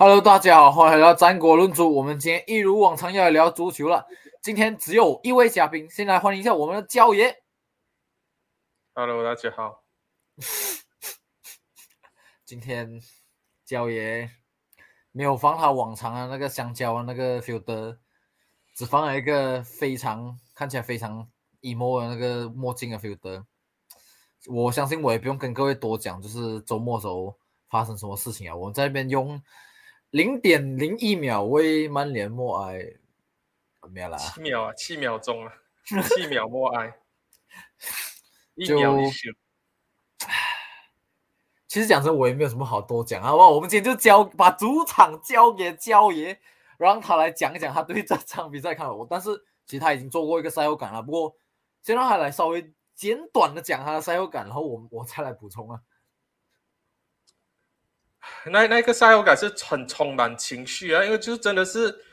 Hello，大家好，欢迎来到战国论足。我们今天一如往常要来聊足球了。今天只有一位嘉宾，先来欢迎一下我们的焦爷。Hello，大家好。今天焦爷没有放他往常的那个香蕉的那个 filter，只放了一个非常看起来非常 emo 的那个墨镜的 filter。我相信我也不用跟各位多讲，就是周末的时候发生什么事情啊。我在那边用零点零一秒为曼联默哀，没有啦，七秒啊，七秒钟啊，七秒默哀，一就秒。其实讲真，我也没有什么好多讲，好不好？我们今天就交把主场交给焦爷，让他来讲一讲他对这场比赛看法。我但是其实他已经做过一个赛后感了，不过先让他来稍微简短的讲他的赛后感，然后我我再来补充啊。那那个赛后感是很充满情绪啊，因为就是真的是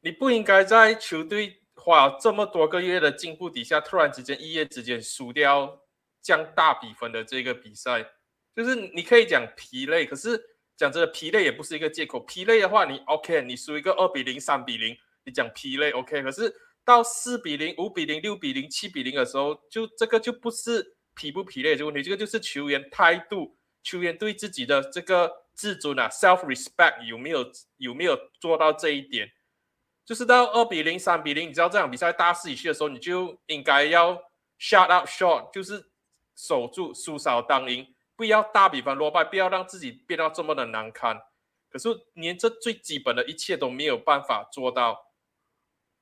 你不应该在球队花这么多个月的进步底下，突然之间一夜之间输掉这样大比分的这个比赛，就是你可以讲疲累，可是讲真的，疲累也不是一个借口。疲累的话，你 OK，你输一个二比零、三比零，你讲疲累 OK，可是到四比零、五比零、六比零、七比零的时候，就这个就不是疲不疲累的问题，这个就是球员态度。球员对自己的这个自尊啊，self respect 有没有有没有做到这一点？就是到二比零、三比零，你知道这场比赛大势已去的时候，你就应该要 shut up short，就是守住，输少当赢，不要大比分落败，不要让自己变到这么的难堪。可是连这最基本的一切都没有办法做到。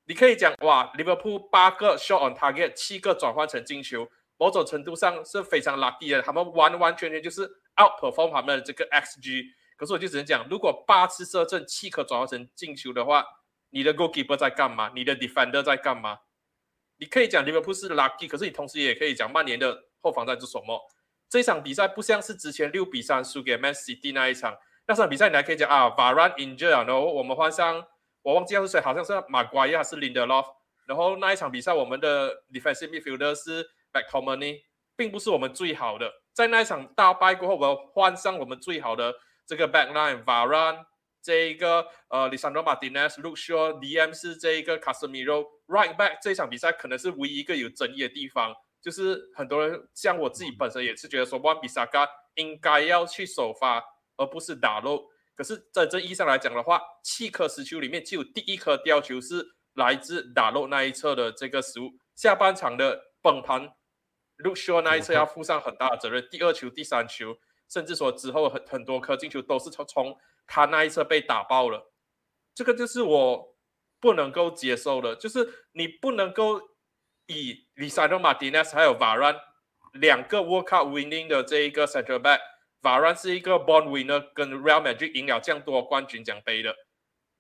你可以讲哇，Liverpool 八个 shot on target，七个转换成进球，某种程度上是非常 lucky 的，他们完完全全就是 outperform 他们的这个 xG。可是我就只能讲，如果八次射正，七颗转换成进球的话，你的 goalkeeper 在干嘛？你的 defender 在干嘛？你可以讲 Liverpool 是 lucky，可是你同时也可以讲曼联的后防在做什么。这一场比赛不像是之前六比三输给 Man City 那一场，那场比赛你还可以讲啊 Varane injured，然后我们换上我忘记是谁，好像是马瓜亚还是 Lindelof，然后那一场比赛我们的 defensive midfielder 是 McTominay，并不是我们最好的。在那一场大败过后，我们换上我们最好的这个 backline Varan，这一个呃 Lisandro Martinez、l u c i o、DM 是这一个 Casemiro right back。这一场比赛可能是唯一一个有争议的地方，就是很多人像我自己本身也是觉得说，万比萨卡应该要去首发，而不是打漏。可是在这意义上来讲的话，七颗石球里面只有第一颗吊球是来自打漏那一侧的这个失误。下半场的崩盘，Luke Shaw 那一侧要负上很大的责任。第二球、第三球，甚至说之后很很多颗进球都是从从他那一侧被打爆了。这个就是我不能够接受的，就是你不能够以 Lisandro Martinez 还有 Varane 两个 World Cup winning 的这一个 central back。Varane 是一个 born winner，跟 Real Madrid 赢了这样多冠军奖杯的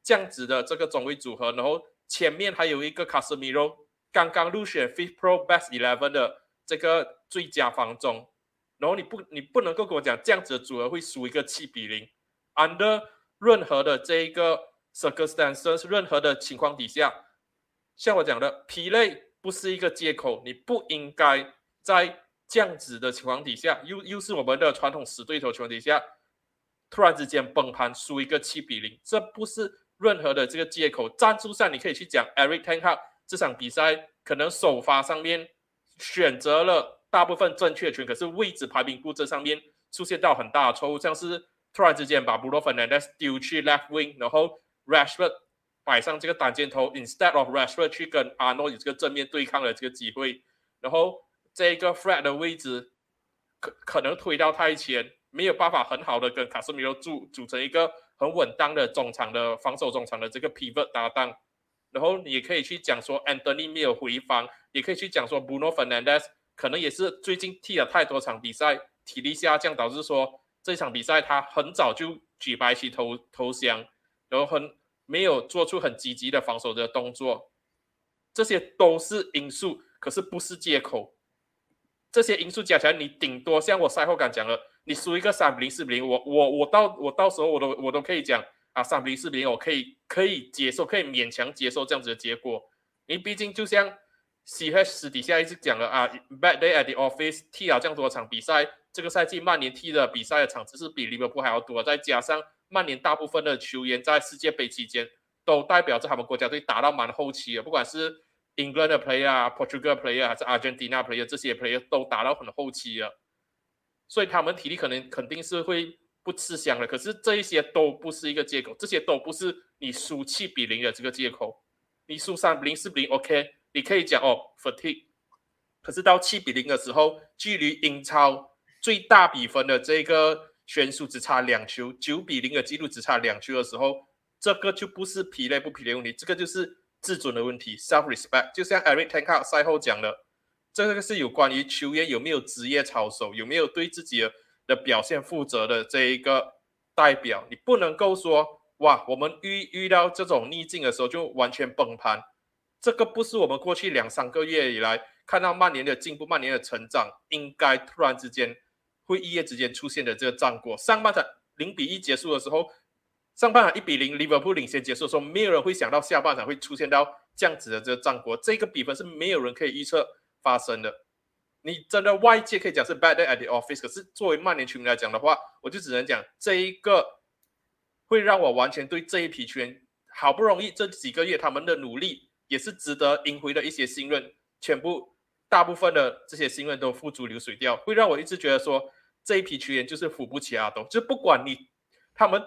这样子的这个中卫组合，然后前面还有一个 Casemiro 刚刚入选 Fifth Pro Best Eleven 的这个最佳防中，然后你不你不能够跟我讲这样子的组合会输一个七比零，under 任何的这一个 circumstances 任何的情况底下，像我讲的疲累不是一个借口，你不应该在。这样子的情况底下，又又是我们的传统死对头情况底下，突然之间崩盘输一个七比零，这不是任何的这个借口。战术上你可以去讲，Eric Ten Hag 这场比赛可能首发上面选择了大部分正确权，可是位置排名布置上面出现到很大的错误，像是突然之间把 Bruno Fernandes 丢去 left wing，然后 Rashford 摆上这个单箭头，instead of Rashford 去跟 Arnold 这个正面对抗的这个机会，然后。这个 Fred 的位置可可能推到太前，没有办法很好的跟卡斯米罗组组成一个很稳当的中场的防守中场的这个 pivot 搭档。然后你也可以去讲说 Anthony 没有回防，也可以去讲说 Bruno Fernandes 可能也是最近踢了太多场比赛，体力下降导致说这场比赛他很早就举白旗投投降，然后很没有做出很积极的防守的动作，这些都是因素，可是不是借口。这些因素加起来，你顶多像我赛后感讲了，你输一个三比零、四比零，我我我到我到时候我都我都可以讲啊，三比零、四比零，我可以可以接受，可以勉强接受这样子的结果。你毕竟就像 C H 私底下一直讲了啊，Bad day at the office 踢了这样多场比赛，这个赛季曼联踢的比赛的场次是比利物浦还要多，再加上曼联大部分的球员在世界杯期间都代表着他们国家队打到蛮后期的，不管是 England 的 player 啊、Portugal player 还是 Argentina player，这些 player 都打到很后期了，所以他们体力可能肯定是会不吃香了。可是这一些都不是一个借口，这些都不是你输七比零的这个借口。你输三比零、四比零，OK，你可以讲哦 fatigue。可是到七比零的时候，距离英超最大比分的这个悬殊只差两球，九比零的记录只差两球的时候，这个就不是疲累不疲累问题，这个就是自尊的问题，self respect。就像 Eric Ten Hag 赛后讲的，这个是有关于球员有没有职业操守，有没有对自己的的表现负责的这一个代表。你不能够说哇，我们遇遇到这种逆境的时候就完全崩盘，这个不是我们过去两三个月以来。看到曼联的进步，曼联的成长，应该突然之间会一夜之间出现的这个战果。上半场零比一结束的时候，上半场一比零，利物浦领先结束的时候，没有人会想到下半场会出现到这样子的这个战果。这个比分是没有人可以预测发生的。你真的外界可以讲是 bad day at the office，可是作为曼联球迷来讲的话，我就只能讲这一个会让我完全对这一批球员好不容易这几个月他们的努力也是值得赢回的一些信任，全部。大部分的这些信任都付诸流水掉，会让我一直觉得说这一批球员就是扶不起阿东，就不管你他们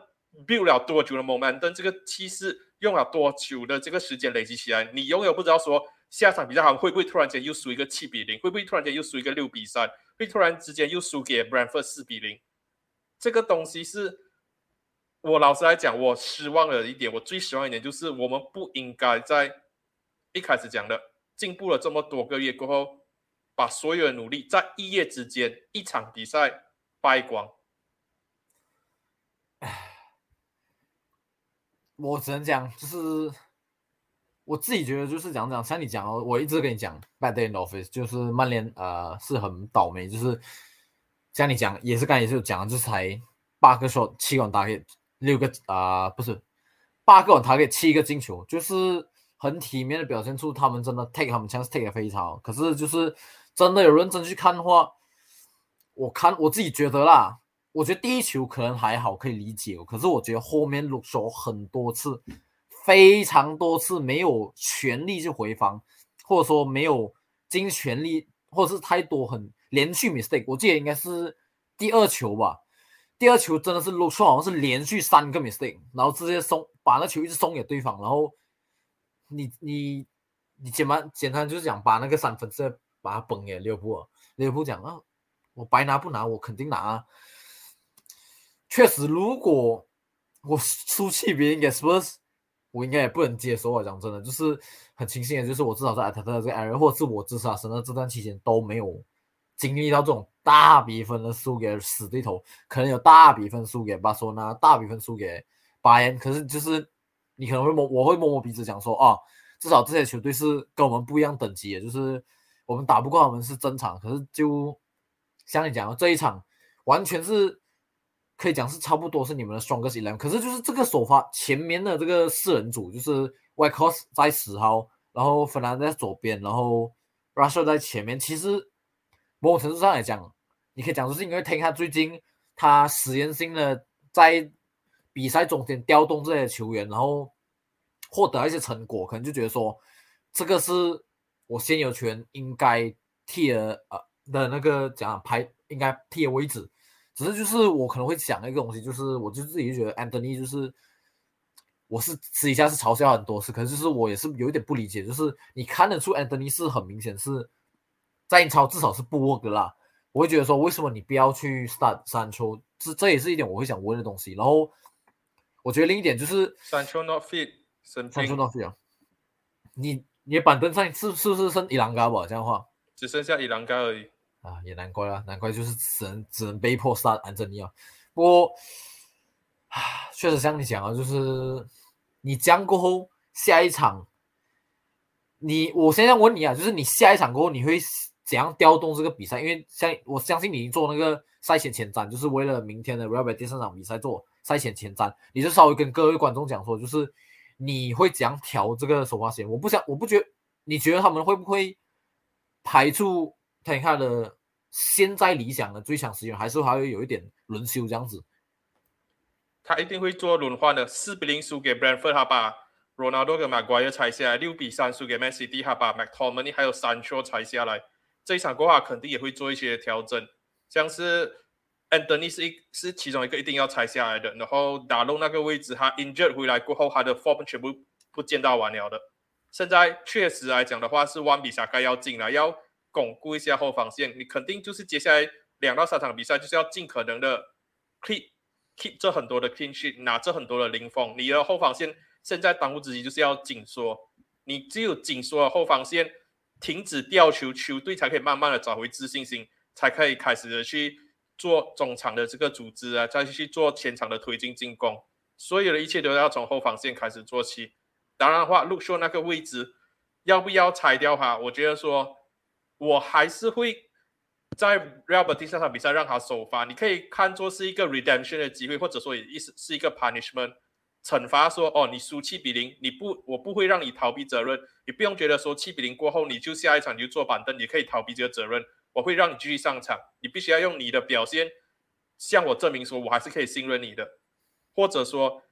build 了多久的 moment，但这个气势用了多久的这个时间累积起来，你永远不知道说下场比赛好会不会突然间又输一个七比零，会不会突然间又输一个六比三，会突然之间又输给 Brentford 四比零，这个东西是我老实来讲，我失望的一点，我最失望一点就是我们不应该在一开始讲的。进步了这么多个月过后，把所有的努力在一夜之间一场比赛败光。我只能讲，就是我自己觉得，就是讲讲，像你讲哦，我一直跟你讲，bad day in office，就是曼联呃是很倒霉，就是像你讲，也是刚才也是讲，就是才八个球七个打给六个啊，不是八个打给七个进球，就是。很体面的表现出他们真的 take 他们 chance take 的非常好，可是就是真的有认真去看的话，我看我自己觉得啦，我觉得第一球可能还好可以理解，可是我觉得后面录手很多次，非常多次没有全力去回防，或者说没有尽全力，或者是太多很连续 mistake，我记得应该是第二球吧，第二球真的是录手好像是连续三个 mistake，然后直接送把那球一直送给对方，然后。你你你简单简单就是讲把那个三分再把它崩给利物浦，利物浦讲啊，我白拿不拿，我肯定拿啊。确实，如果我输气别人给 Spurs，我应该也不能接受啊。讲真的，就是很庆幸的，就是我至少在阿特特这个 area，或者是我至少生的这段期间都没有经历到这种大比分的输给死对头，可能有大比分输给巴索纳，大比分输给巴恩，可是就是。你可能会摸，我会摸摸鼻子讲说啊，至少这些球队是跟我们不一样等级的，就是我们打不过他们是正常。可是就像你讲的，这一场完全是可以讲是差不多是你们的双个 eleven。可是就是这个首发前面的这个四人组，就是 White Cos 在十号，然后芬兰在左边，然后 Russia 在前面。其实某种程度上来讲，你可以讲说是因为听他最近他实验性的在。比赛中间调动这些球员，然后获得一些成果，可能就觉得说，这个是我现有权应该踢的呃的那个讲排应该踢的位置。只是就是我可能会想一个东西，就是我就自己就觉得 Anthony 就是我是私底下是嘲笑很多次，可是就是我也是有一点不理解，就是你看得出 Anthony 是很明显是在英超至少是不 work 啦。我会觉得说，为什么你不要去 start 三球？这这也是一点我会想问的东西。然后。我觉得另一点就是三球 not fit，三球 not fit 啊！你你的板凳上是是不是剩伊朗嘎吧？这样话只剩下伊朗嘎而已啊！也难怪了，难怪就是只能只能被迫杀安珍尼啊！不过啊，确实像你讲啊，就是你将过后下一场，你我现在问你啊，就是你下一场过后你会怎样调动这个比赛？因为像我相信你已经做那个赛前前瞻，就是为了明天的 r a b b i t 第三场比赛做。赛前前瞻，你就稍微跟各位观众讲说，就是你会怎样调这个首发时间？我不想，我不觉得，你觉得他们会不会排除他看的现在理想的最强时间，还是还会有一点轮休这样子？他一定会做轮换的。四比零输给 Brentford，他把 Ronaldo 跟 Maguire 拆下来；六比三输给 Man City，他把 McTominay 还有 Sancho 拆下来。这一场过后，肯定也会做一些调整，像是 Anthony 是一是其中一个一定要拆下来的。然后打漏那个位置，他 injured 回来过后，他的 form 全部不见到完了的。现在确实来讲的话，是万比萨该要进来，要巩固一下后防线。你肯定就是接下来两到三场比赛，就是要尽可能的 keep keep 这很多的 clean sheet，拿这很多的零封。你的后防线现在当务之急就是要紧缩，你只有紧缩了后防线，停止掉球，球队才可以慢慢的找回自信心，才可以开始的去做中场的这个组织啊，再去做前场的推进进攻。所有的一切都要从后防线开始做起。当然的话，陆秀那个位置要不要拆掉哈？我觉得说，我还是会在 Real Betis 这场比赛让他首发。你可以看作是一个 redemption 的机会，或者说也意思是一个 punishment 惩罚。说哦，你输七比零，你不，我不会让你逃避责任。你不用觉得说七比零过后你就下一场你就坐板凳，你可以逃避这个责任。我会让你继续上场，你必须要用你的表现向我证明说我还是可以信任你的，或者说。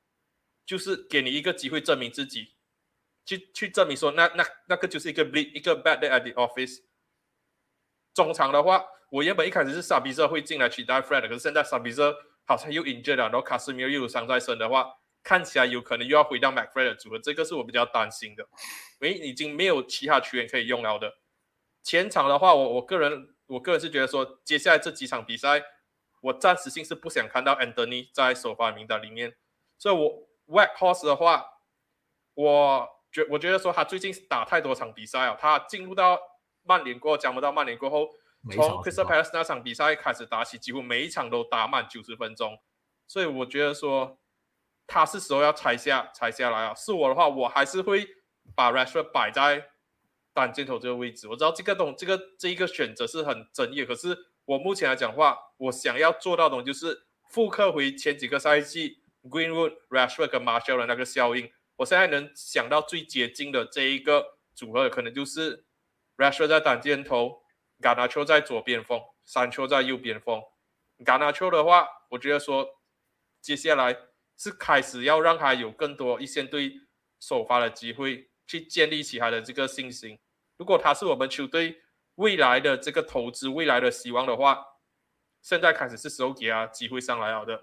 就是给你一个机会证明自己，去去证明说那那那个就是一个 bleed 一个 bad day at the office。中场的话，我原本一开始是萨比泽会进来取代 Fred，可是现在萨比泽好像又 injured 了，然后卡斯米尔又有伤在身的话，看起来有可能又要回到 McFred 的组合，这个是我比较担心的，因为已经没有其他球员可以用了的。前场的话，我我个人我个人是觉得说，接下来这几场比赛，我暂时性是不想看到 Anthony 在首发名单里面，所以我。White Horse 的话，我觉我觉得说他最近打太多场比赛啊，他进入到曼联过后，讲不到曼联过后，从 Crystal Palace 那场比赛开始打起，几乎每一场都打满九十分钟，所以我觉得说他是时候要拆下拆下来啊。是我的话，我还是会把 Rashford 摆在单箭头这个位置。我知道这个东这个这一个选择是很争议，可是我目前来讲话，我想要做到的，就是复刻回前几个赛季。Greenwood、Rashford 跟 Marshall 的那个效应，我现在能想到最接近的这一个组合，可能就是 Rashford 在单箭头，Gana 丘在左边锋，山丘在右边锋。Gana 丘的话，我觉得说接下来是开始要让他有更多一线队首发的机会，去建立起他的这个信心。如果他是我们球队未来的这个投资、未来的希望的话，现在开始是时候给他机会上来了的。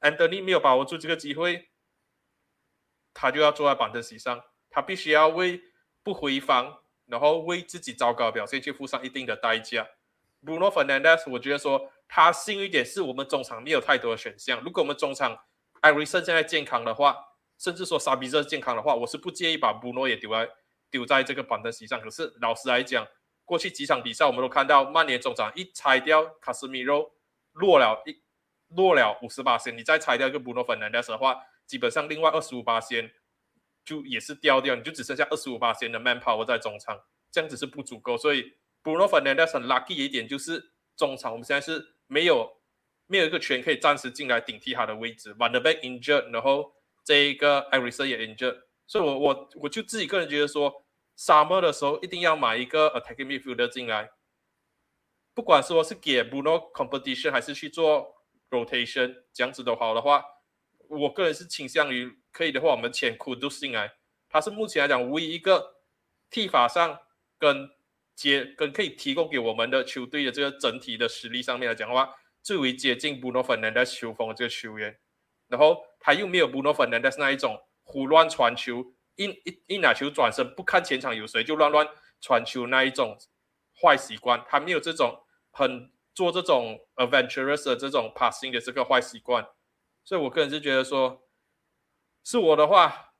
Anthony 没有把握住这个机会，他就要坐在板凳席上，他必须要为不回防，然后为自己糟糕表现去付上一定的代价。Bruno Fernandez，我觉得说他幸运点，是我们中场没有太多的选项。如果我们中场艾瑞森现在健康的话，甚至说沙比热健康的话，我是不介意把 Bruno 也丢在丢在这个板凳席上。可是老实来讲，过去几场比赛我们都看到曼联中场一拆掉卡斯米罗落了一。落了五十八线，你再拆掉一个 Bruno Fernandes 的话，基本上另外二十五八线就也是掉掉，你就只剩下二十五八线的 man power 在中场，这样子是不足够。所以 Bruno Fernandes 很 lucky 一点就是中场我们现在是没有没有一个权可以暂时进来顶替他的位置。Van der Beek injured，然后这一个 e r i s o 也 injured，所以我我我就自己个人觉得说，summer 的时候一定要买一个 attacking midfielder 进来，不管说是给 Bruno competition 还是去做。rotation 这样子的话的话，我个人是倾向于可以的话，我们签库杜进来，他是目前来讲唯一一个踢法上跟接跟可以提供给我们的球队的这个整体的实力上面来讲的话，最为接近 Bruno f e r n a n d e 球风的这个球员，然后他又没有 Bruno f e r n a n d e 那一种胡乱传球，一一一拿球转身不看前场有谁就乱乱传球那一种坏习惯，他没有这种很。做这种 adventurous 的这种 passing 的这个坏习惯，所以我个人是觉得说，是我的话，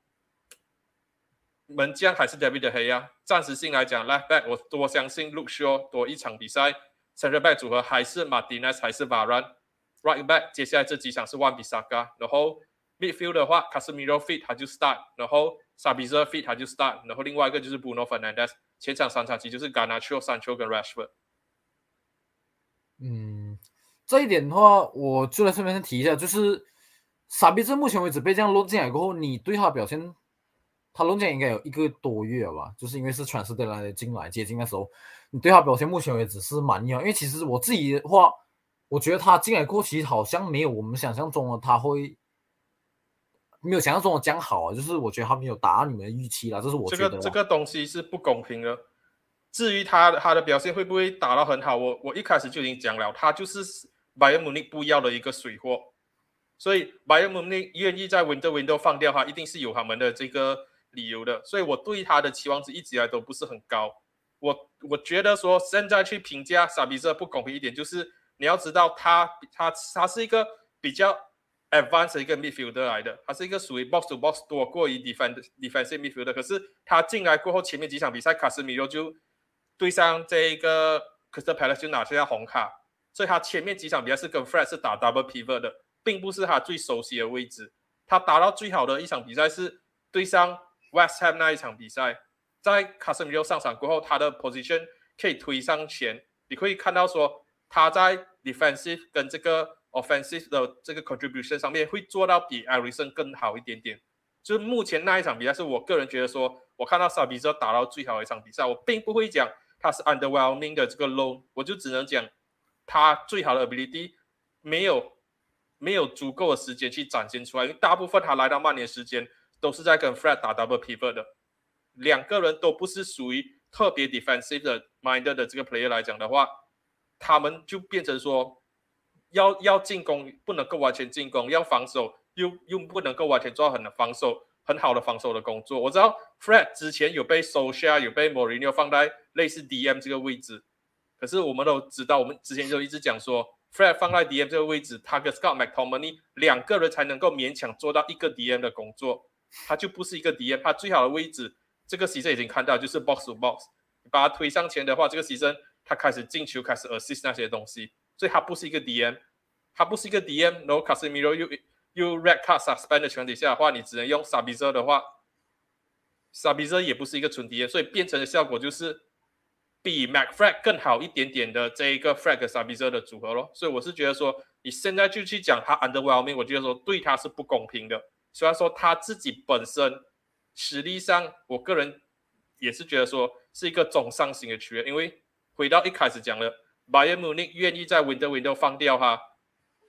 门将还是 David 的黑呀。暂时性来讲，left back 我多相信 Luke Shaw 多一场比赛，center back 组合还是 Martinez 还是 Varan，right back 接下来这几场是 Wan Bissaka，然后 midfield 的话，Casemiro fit 他就 start，然后 sabizer fit 他就 start，然后另外一个就是 Bruno Fernandes，前场三场其实就是 Garnacho、Sancho 跟 Rashford。嗯，这一点的话，我就在顺便提一下，就是傻逼这目前为止被这样弄进来过后，你对他的表现，他弄进来应该有一个多月了吧？就是因为是全世界来的进来接近的时候，你对他表现目前为止是满意啊？因为其实我自己的话，我觉得他进来过其实好像没有我们想象中的他会没有想象中的这样好啊，就是我觉得他没有 达到你们的预期啦，这是我这觉得啦。个这个东西是不公平的。至于他的他的表现会不会打到很好，我我一开始就已经讲了，他就是 Bayern Munich 不要的一个水货，所以 Bayern Munich 愿意在 Window Window 放掉他，一定是有他们的这个理由的。所以我对他的期望值一直以来都不是很高。我我觉得说现在去评价萨比瑟不公平一点，就是你要知道他他他是一个比较 advanced 一个 midfielder 来的，他是一个属于 box to box 多过于 defend defensive midfielder。可是他进来过后，前面几场比赛卡斯米罗就对上这一个 Crystal Palace 就拿下红卡，所以他前面几场比赛是跟 Fred 是打 double pivot 的，并不是他最熟悉的位置。他打到最好的一场比赛是对上 West Ham 那一场比赛，在卡斯米罗上场过后，他的 position 可以推上前，你可以看到说他在 defensive 跟这个 offensive 的这个 contribution 上面会做到比 a r i s o n 更好一点点。就是目前那一场比赛是我个人觉得说，我看到萨比泽打到最好的一场比赛，我并不会讲他是 underwhelming 的这个 low，我就只能讲他最好的 ability 没有没有足够的时间去展现出来，因为大部分他来到曼联时间都是在跟 Fred 打 double pivot 的，两个人都不是属于特别 defensive 的 mind 的这个 player 来讲的话，他们就变成说要要进攻不能够完全进攻，要防守又又不能够完全做到很防守很好的防守的工作。我知道 Fred 之前有被 Social 有被 Mourinho 放在类似 DM 这个位置，可是我们都知道，我们之前就一直讲说，Fred 放在 DM 这个位置，他跟 Scott McTominay 两个人才能够勉强做到一个 DM 的工作，他就不是一个 DM，他最好的位置，这个 season 已经看到就是 box to box，你把他推上前的话，这个 season 他开始进球，开始 assist 那些东西，所以他不是一个 DM，他不是一个 DM，然后 Casemiro 又又 red card suspend 的前提下的话，你只能用 Sabitzer 的话，Sabitzer 也不是一个纯 DM，所以变成的效果就是比 MacFred 更好一点点的这一个 Fred 跟 Sabitzer 的组合咯。所以我是觉得说，你现在就去讲他 underwhelming，我觉得说对他是不公平的。虽然说他自己本身实力上，我个人也是觉得说是一个中上型的球员，因为回到一开始讲了，Bayern Munich 愿意在 Window Window 放掉他。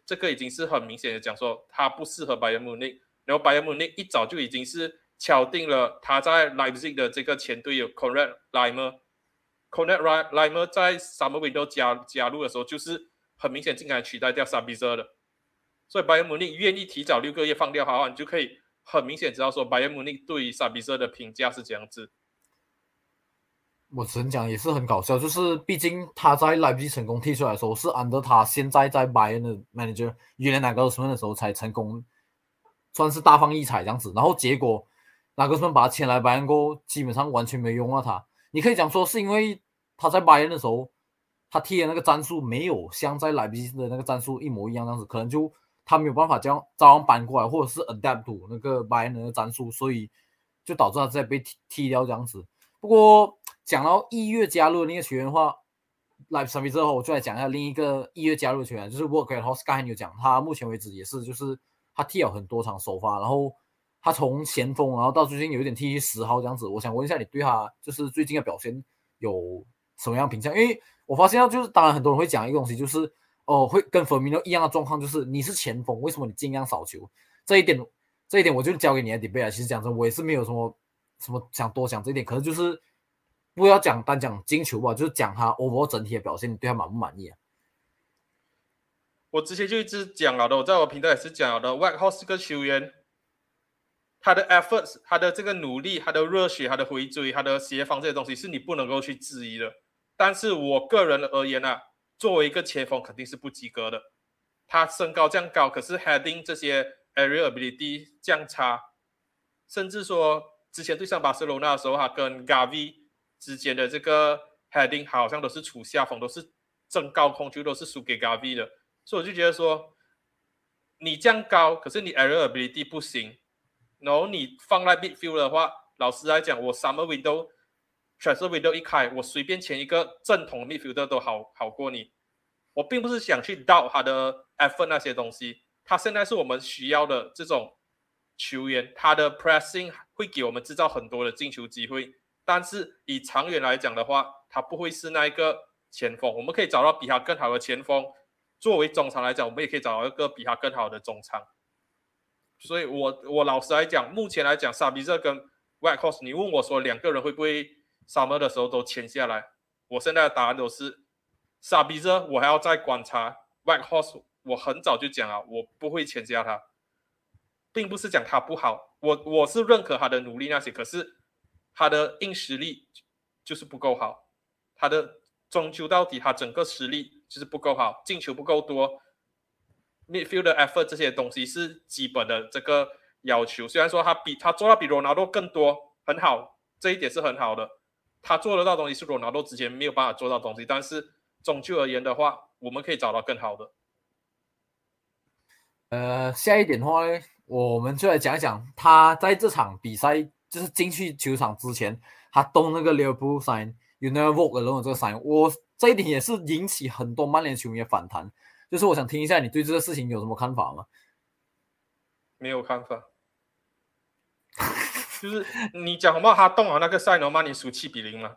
这个已经是很明显的讲说他不适合 Bayern Munich，然后 Bayern Munich 一早就已经是敲定了他在 Leipzig 的这个前队友 Konrad Laimer，Konrad Laimer 在 Summer Window 加加入的时候，就是很明显进来取代掉 s a b i z e r 的，所以 Bayern Munich 愿意提早六个月放掉他的话，你就可以很明显知道说 Bayern Munich 对于 Sabitzer 的评价是这样子。我只能讲也是很搞笑，就是毕竟他在来不及成功踢出来的时候，是按照他现在在拜仁的 manager 原来哪个什么的时候才成功，算是大放异彩这样子。然后结果哪个什么把他签来拜仁过后，基本上完全没用到他。你可以讲说是因为他在拜仁的时候，他踢的那个战术没有像在莱比锡的那个战术一模一样这样子，可能就他没有办法这样照样搬过来，或者是 adapt to 那个拜仁的战术，所以就导致他在被踢踢掉这样子。不过讲到一月加入的那个球员的话，来上比之后，我就来讲一下另一个一月加入的球员，就是 Walker。然后刚才有讲，他目前为止也是，就是他踢了很多场首发，然后他从前锋，然后到最近有一点踢十号这样子。我想问一下，你对他就是最近的表现有什么样评价？因为我发现到就是，当然很多人会讲一个东西，就是哦，会跟 f e r m i n o 一样的状况，就是你是前锋，为什么你尽量少球？这一点，这一点我就交给你来 debate 其实讲真，我也是没有什么。什么想多讲这一点，可是就是不要讲单讲金球吧，就是讲他 overall 整体的表现，你对他满不满意啊？我之前就一直讲了的，我在我频道也是讲了的。White House 这个球员，他的 efforts，他的这个努力，他的热血，他的回追，他的协防这些东西，是你不能够去质疑的。但是我个人而言啊，作为一个前锋，肯定是不及格的。他身高这样高，可是 heading 这些 area ability 这样差，甚至说。之前对上巴塞罗那的时候，他跟 Gavi 之间的这个 heading 好像都是处下风，都是争高空就都是输给 Gavi 的，所以我就觉得说，你这样高，可是你 area ability 不行，然后你放在 midfield 的话，老实来讲，我 summer window transfer window 一开，我随便签一个正统 midfielder 都好好过你。我并不是想去盗他的 effort 那些东西，他现在是我们需要的这种。球员他的 pressing 会给我们制造很多的进球机会，但是以长远来讲的话，他不会是那一个前锋。我们可以找到比他更好的前锋，作为中场来讲，我们也可以找到一个比他更好的中场。所以我我老实来讲，目前来讲，萨比热跟 White Horse，你问我说两个人会不会 Summer 的时候都签下来？我现在的答案都是萨比热，我还要再观察 White Horse。我很早就讲了，我不会签下他，并不是讲他不好，我我是认可他的努力那些，可是他的硬实力就是不够好，他的终究到底他整个实力就是不够好，进球不够多。midfield effort 这些东西是基本的这个要求。虽然说他比他做到比罗纳多更多，很好，这一点是很好的。他做得到东西是罗纳多之前没有办法做到东西，但是终究而言的话，我们可以找到更好的。呃，下一点的话呢，我们就来讲一讲他在这场比赛就是进去球场之前，他动那个 Liverpool sign you never walk alone 这个 sign，我这一点也是引起很多曼联球迷的反弹。就是我想听一下你对这个事情有什么看法吗？没有看法，就是你讲红帽他动了那个赛罗曼尼输七比零嘛，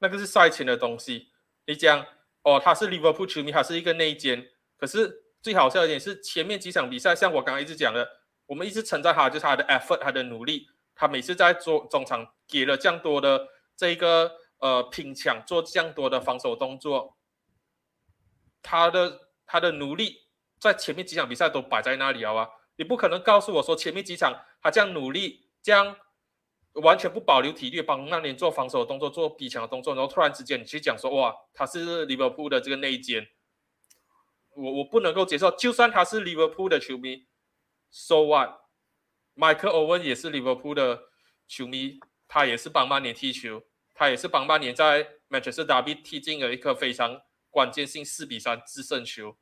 那个是赛前的东西。你讲哦，他是利物浦球迷，他是一个内奸。可是最好笑一点是前面几场比赛，像我刚刚一直讲的，我们一直称赞他，就是他的 effort，他的努力。他每次在做中场给了这样多的这个呃拼抢，做这样多的防守动作，他的。他的努力在前面几场比赛都摆在那里啊！你不可能告诉我说前面几场他这样努力，这样完全不保留体力帮曼联做防守的动作、做逼抢的动作，然后突然之间你去讲说哇，他是利物浦的这个内奸，我我不能够接受。就算他是利物浦的球迷，so what？麦克欧文也是利物浦的球迷，他也是帮曼联踢球，他也是帮曼联在曼彻斯特 derby 踢进了一颗非常。关键性四比三制胜球，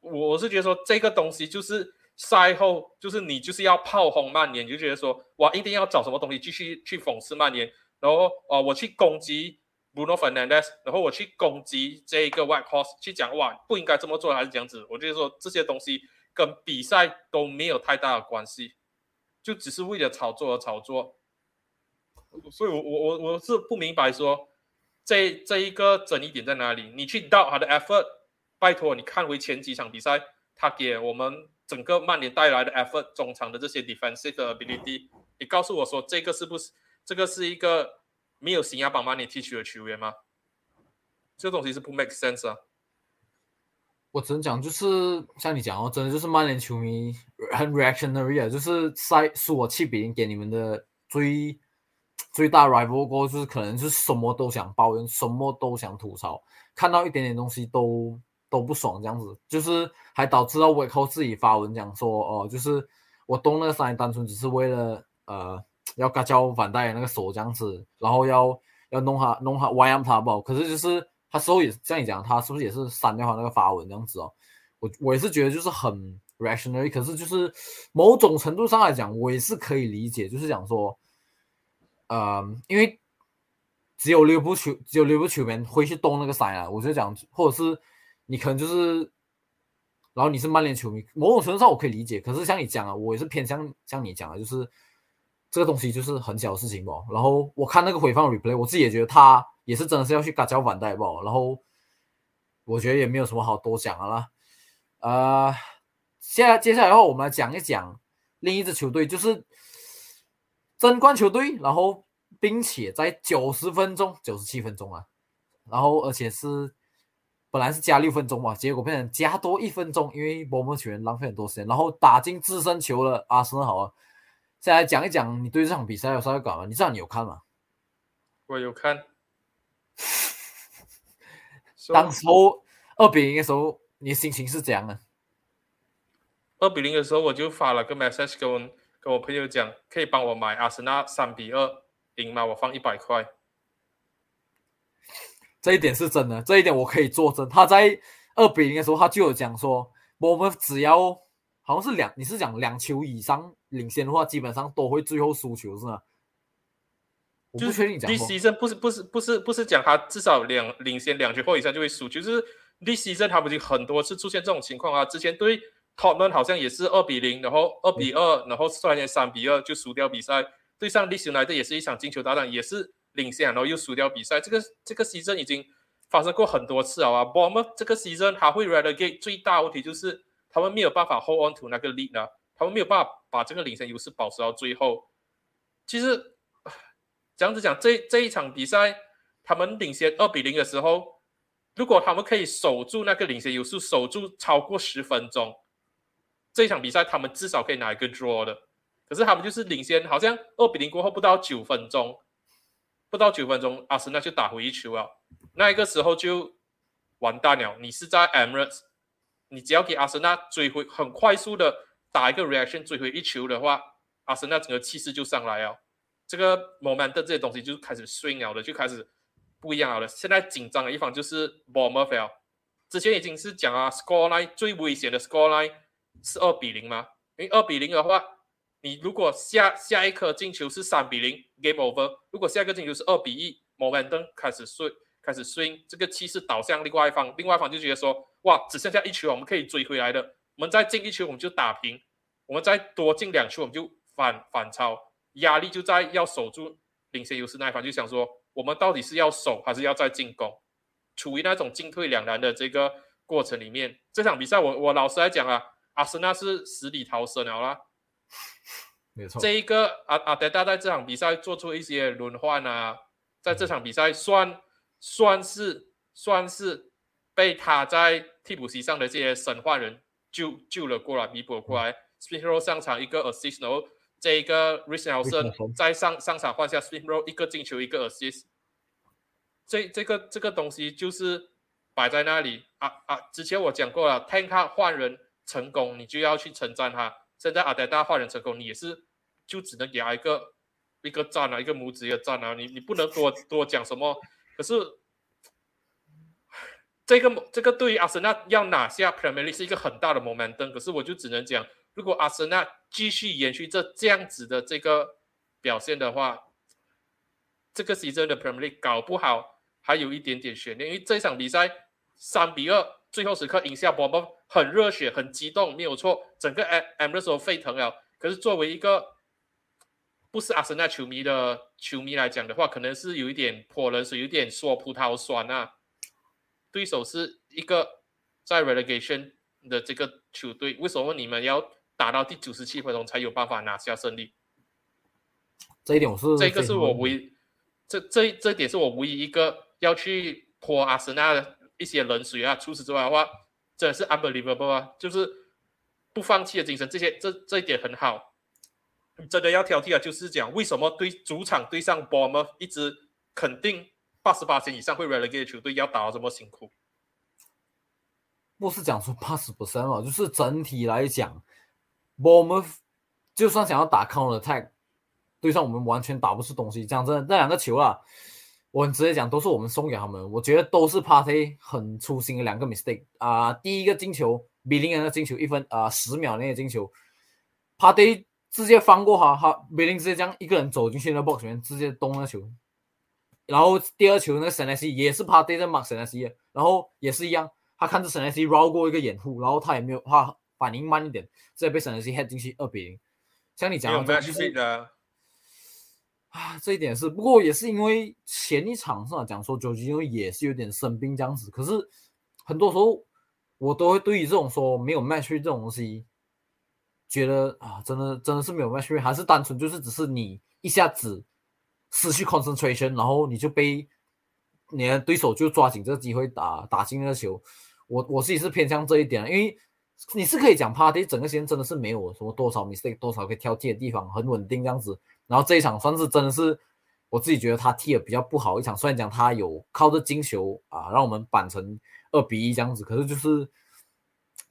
我是觉得说这个东西就是赛后就是你就是要炮轰曼联，你就觉得说哇一定要找什么东西继续去讽刺曼联，然后哦我去攻击 Bruno Fernandes，然后我去攻击这一个 White Horse，去讲哇不应该这么做还是这样子，我觉得说这些东西跟比赛都没有太大的关系，就只是为了炒作而炒作，所以我我我我是不明白说。这这一个争议点在哪里？你去 doubt 他的 effort，拜托你看回前几场比赛，他给我们整个曼联带来的 effort，中场的这些 defensive ability，你告诉我说这个是不是这个是一个没有心要帮曼联踢球的球员吗？这东西是不 make sense 啊！我只能讲，就是像你讲哦，真的就是曼联球迷很 reactionary 啊，就是赛输我七比零给你们的最。最大 rival 过就是可能是什么都想抱怨，什么都想吐槽，看到一点点东西都都不爽，这样子就是还导致到我靠自己发文讲说哦，就是我动那个三单纯只是为了呃要嘎交反带那个手这样子，然后要要弄他弄他 Y M 他不？可是就是他时候也像你讲，他是不是也是删掉他那个发文这样子哦？我我也是觉得就是很 rational，可是就是某种程度上来讲，我也是可以理解，就是讲说。呃，因为只有六部球，只有六部球员会去动那个三啊。我就讲，或者是你可能就是，然后你是曼联球迷，某种程度上我可以理解。可是像你讲啊，我也是偏向像你讲的，就是这个东西就是很小的事情吧。然后我看那个回放 replay，我自己也觉得他也是真的是要去嘎交反带吧。然后我觉得也没有什么好多讲的啦。呃，现在接下来的话，我们来讲一讲另一支球队，就是。争冠球队，然后并且在九十分钟、九十七分钟啊，然后而且是本来是加六分钟嘛，结果变成加多一分钟，因为波莫球员浪费很多时间，然后打进自身球了。阿森纳好啊，再来讲一讲你对这场比赛有啥感吗？你知道你有看吗？我有看。当时候二比零的时候，你的心情是怎样的？二比零的时候，我就发了个 message 跟。跟我朋友讲，可以帮我买阿森纳三比二赢吗？我放一百块。这一点是真的，这一点我可以作证。他在二比零的时候，他就有讲说，我们只要好像是两，你是讲两球以上领先的话，基本上都会最后输球，是吗？我不确定讲。this season 不是不是不是不是讲他至少两领先两球或以上就会输球，就是 this season 他不是很多次出现这种情况啊？之前对。他们好像也是二比零，然后二比二，然后突然间三比二就输掉比赛。对上利兹来的也是一场进球大战，也是领先，然后又输掉比赛。这个这个 season 已经发生过很多次啊。b o m 这个 season 他会 relegate 最大问题就是他们没有办法 hold on to 那个 lead 呢，他们没有办法把这个领先优势保持到最后。其实这样子讲，这这一场比赛他们领先二比零的时候，如果他们可以守住那个领先优势，守住超过十分钟，这一场比赛他们至少可以拿一个 draw 的。可是他们就是领先，好像二比零过后不到九分钟，不到九分钟，阿森纳就打回一球了。那一个时候就完蛋了。你是在 Emirates，你只要给阿森纳追回，很快速的打一个 reaction 追回一球的话，阿森纳整个气势就上来了。这个 moment 这些东西就开始 swing 了的，就开始不一样了。现在紧张的一方就是 Bournemouth，之前已经是讲啊，score line 最危险的 score line 是二比零吗？因为二比零的话。你如果下下一颗进球是三比零，game over。如果下一个进球是二比一，momentum 开始 swing，开始 swing，这个气势导向另外一方，另外一方就觉得说，哇，只剩下一球，我们可以追回来的。我们再进一球，我们就打平；我们再多进两球，我们就反反超。压力就在要守住领先优势那一方，就想说，我们到底是要守还是要再进攻？处于那种进退两难的这个过程里面，这场比赛我我老实来讲啊，阿森纳是死里逃生了啦。没错，这一个阿阿德达在这场比赛做出一些轮换啊，在这场比赛算算是算是被他在替补席上的这些神话人救救了过来，弥补过来。Spinro 上场一个 assist，然后这一个 r i s n e l s o n 在上上场换下 Spinro 一个进球一个 assist，这这个这个东西就是摆在那里啊啊！之前我讲过了，Tank 换人成功，你就要去称赞他。现在阿德大换人成功，你也是就只能给他一个一个赞啊，一个拇指一个赞啊，你你不能多多讲什么。可是这个这个对于阿森纳要拿下 Premier League 是一个很大的 momentum。可是我就只能讲，如果阿森纳继续延续这这样子的这个表现的话，这个 season 的 Premier League 搞不好还有一点点悬念，因为这场比赛三比二。最后时刻赢下波波，很热血，很激动，没有错。整个 M M 的时候沸腾了。可是作为一个不是阿森纳球迷的球迷来讲的话，可能是有一点泼冷水，有点说葡萄酸啊。对手是一个在 relegation 的这个球队，为什么你们要打到第九十七分钟才有办法拿下胜利？这一点我是这个是我唯这这这点是我唯一一个要去泼阿森纳的。一些冷水啊！除此之外的话，真的是 unbelievable 啊！就是不放弃的精神，这些这这一点很好。真的要挑剔啊，就是讲为什么对主场对上 b o m b 一直肯定八十八分以上会 relegate 球队要打到这么辛苦。不是讲说八十不胜嘛，就是整体来讲 b o m b 就算想要打 counter attack，对上我们完全打不出东西。讲真的，那两个球啊。我很直接讲，都是我们送给他们。我觉得都是 Party 很粗心的两个 mistake 啊。第一个进球，比林恩的进球一分啊，十秒内的进球，Party 直接翻过哈，哈，比林直接这样一个人走进去那 box 里面，直接动那球。然后第二球那个 Senesi 也是 Party 在 mark Senesi，然后也是一样，他看着 Senesi 绕过一个掩护，然后他也没有他反应慢一点，直接被 Senesi head 进去二比零。像你讲的，就是。啊，这一点是，不过也是因为前一场上讲说九吉因为也是有点生病这样子，可是很多时候我都会对于这种说没有 match 这种东西，觉得啊，真的真的是没有 match 还是单纯就是只是你一下子失去 concentration，然后你就被你的对手就抓紧这个机会打打进那个球，我我自己是偏向这一点，因为你是可以讲 party 整个时间真的是没有什么多少 mistake，多少可以挑剔的地方，很稳定这样子。然后这一场算是真的是我自己觉得他踢的比较不好一场，虽然讲他有靠着金球啊让我们扳成二比一这样子，可是就是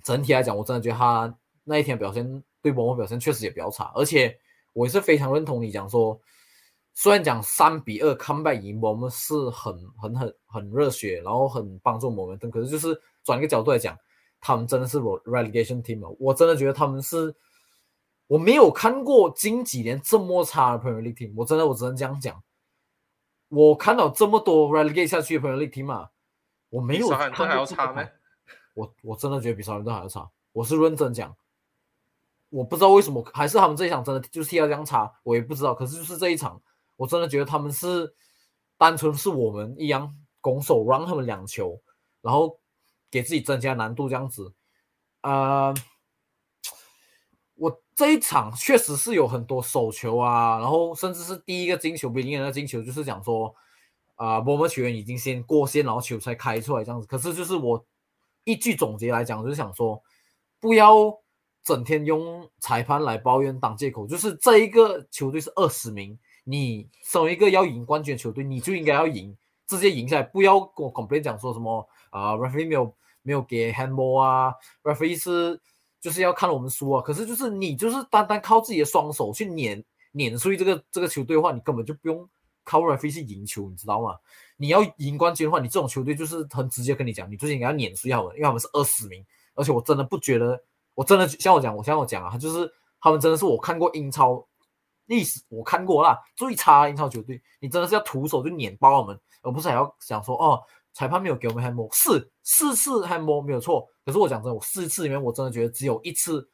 整体来讲，我真的觉得他那一天表现对波波表现确实也比较差，而且我也是非常认同你讲说，虽然讲三比二 come back 赢我们是很很很很热血，然后很帮助我们，但可是就是转一个角度来讲，他们真的是我 relegation team，我真的觉得他们是。我没有看过近几年这么差的 Premier League team，我真的我只能这样讲。我看到这么多 relegate 下去的 Premier League team 啊，我没有看还要差吗？我我真的觉得比少林队还要差，我是认真讲。我不知道为什么，还是他们这一场真的就是踢到这样差，我也不知道。可是就是这一场，我真的觉得他们是单纯是我们一样拱手让他们两球，然后给自己增加难度这样子，啊。我这一场确实是有很多手球啊，然后甚至是第一个进球，比利恩的进球，就是讲说啊，我们球员已经先过线，然后球才开出来这样子。可是就是我一句总结来讲，就是想说，不要整天用裁判来抱怨当借口。就是这一个球队是二十名，你身为一个要赢冠军的球队，你就应该要赢，直接赢下来，不要跟我 complain 讲说什么啊，referee 没有没有给 handball 啊，referee 是。就是要看我们输啊！可是就是你就是单单靠自己的双手去碾碾碎这个这个球队的话，你根本就不用靠 referee 去赢球，你知道吗？你要赢冠军的话，你这种球队就是很直接跟你讲，你最近应该要碾碎他们，因为他们是二十名，而且我真的不觉得，我真的像我讲，我像我讲啊，就是他们真的是我看过英超历史，我看过啦最差英超球队，你真的是要徒手就碾爆他们，而不是还要想说哦。裁判没有给我们 handball，是四次 handball 没有错。可是我讲真，我四次里面我真的觉得只有一次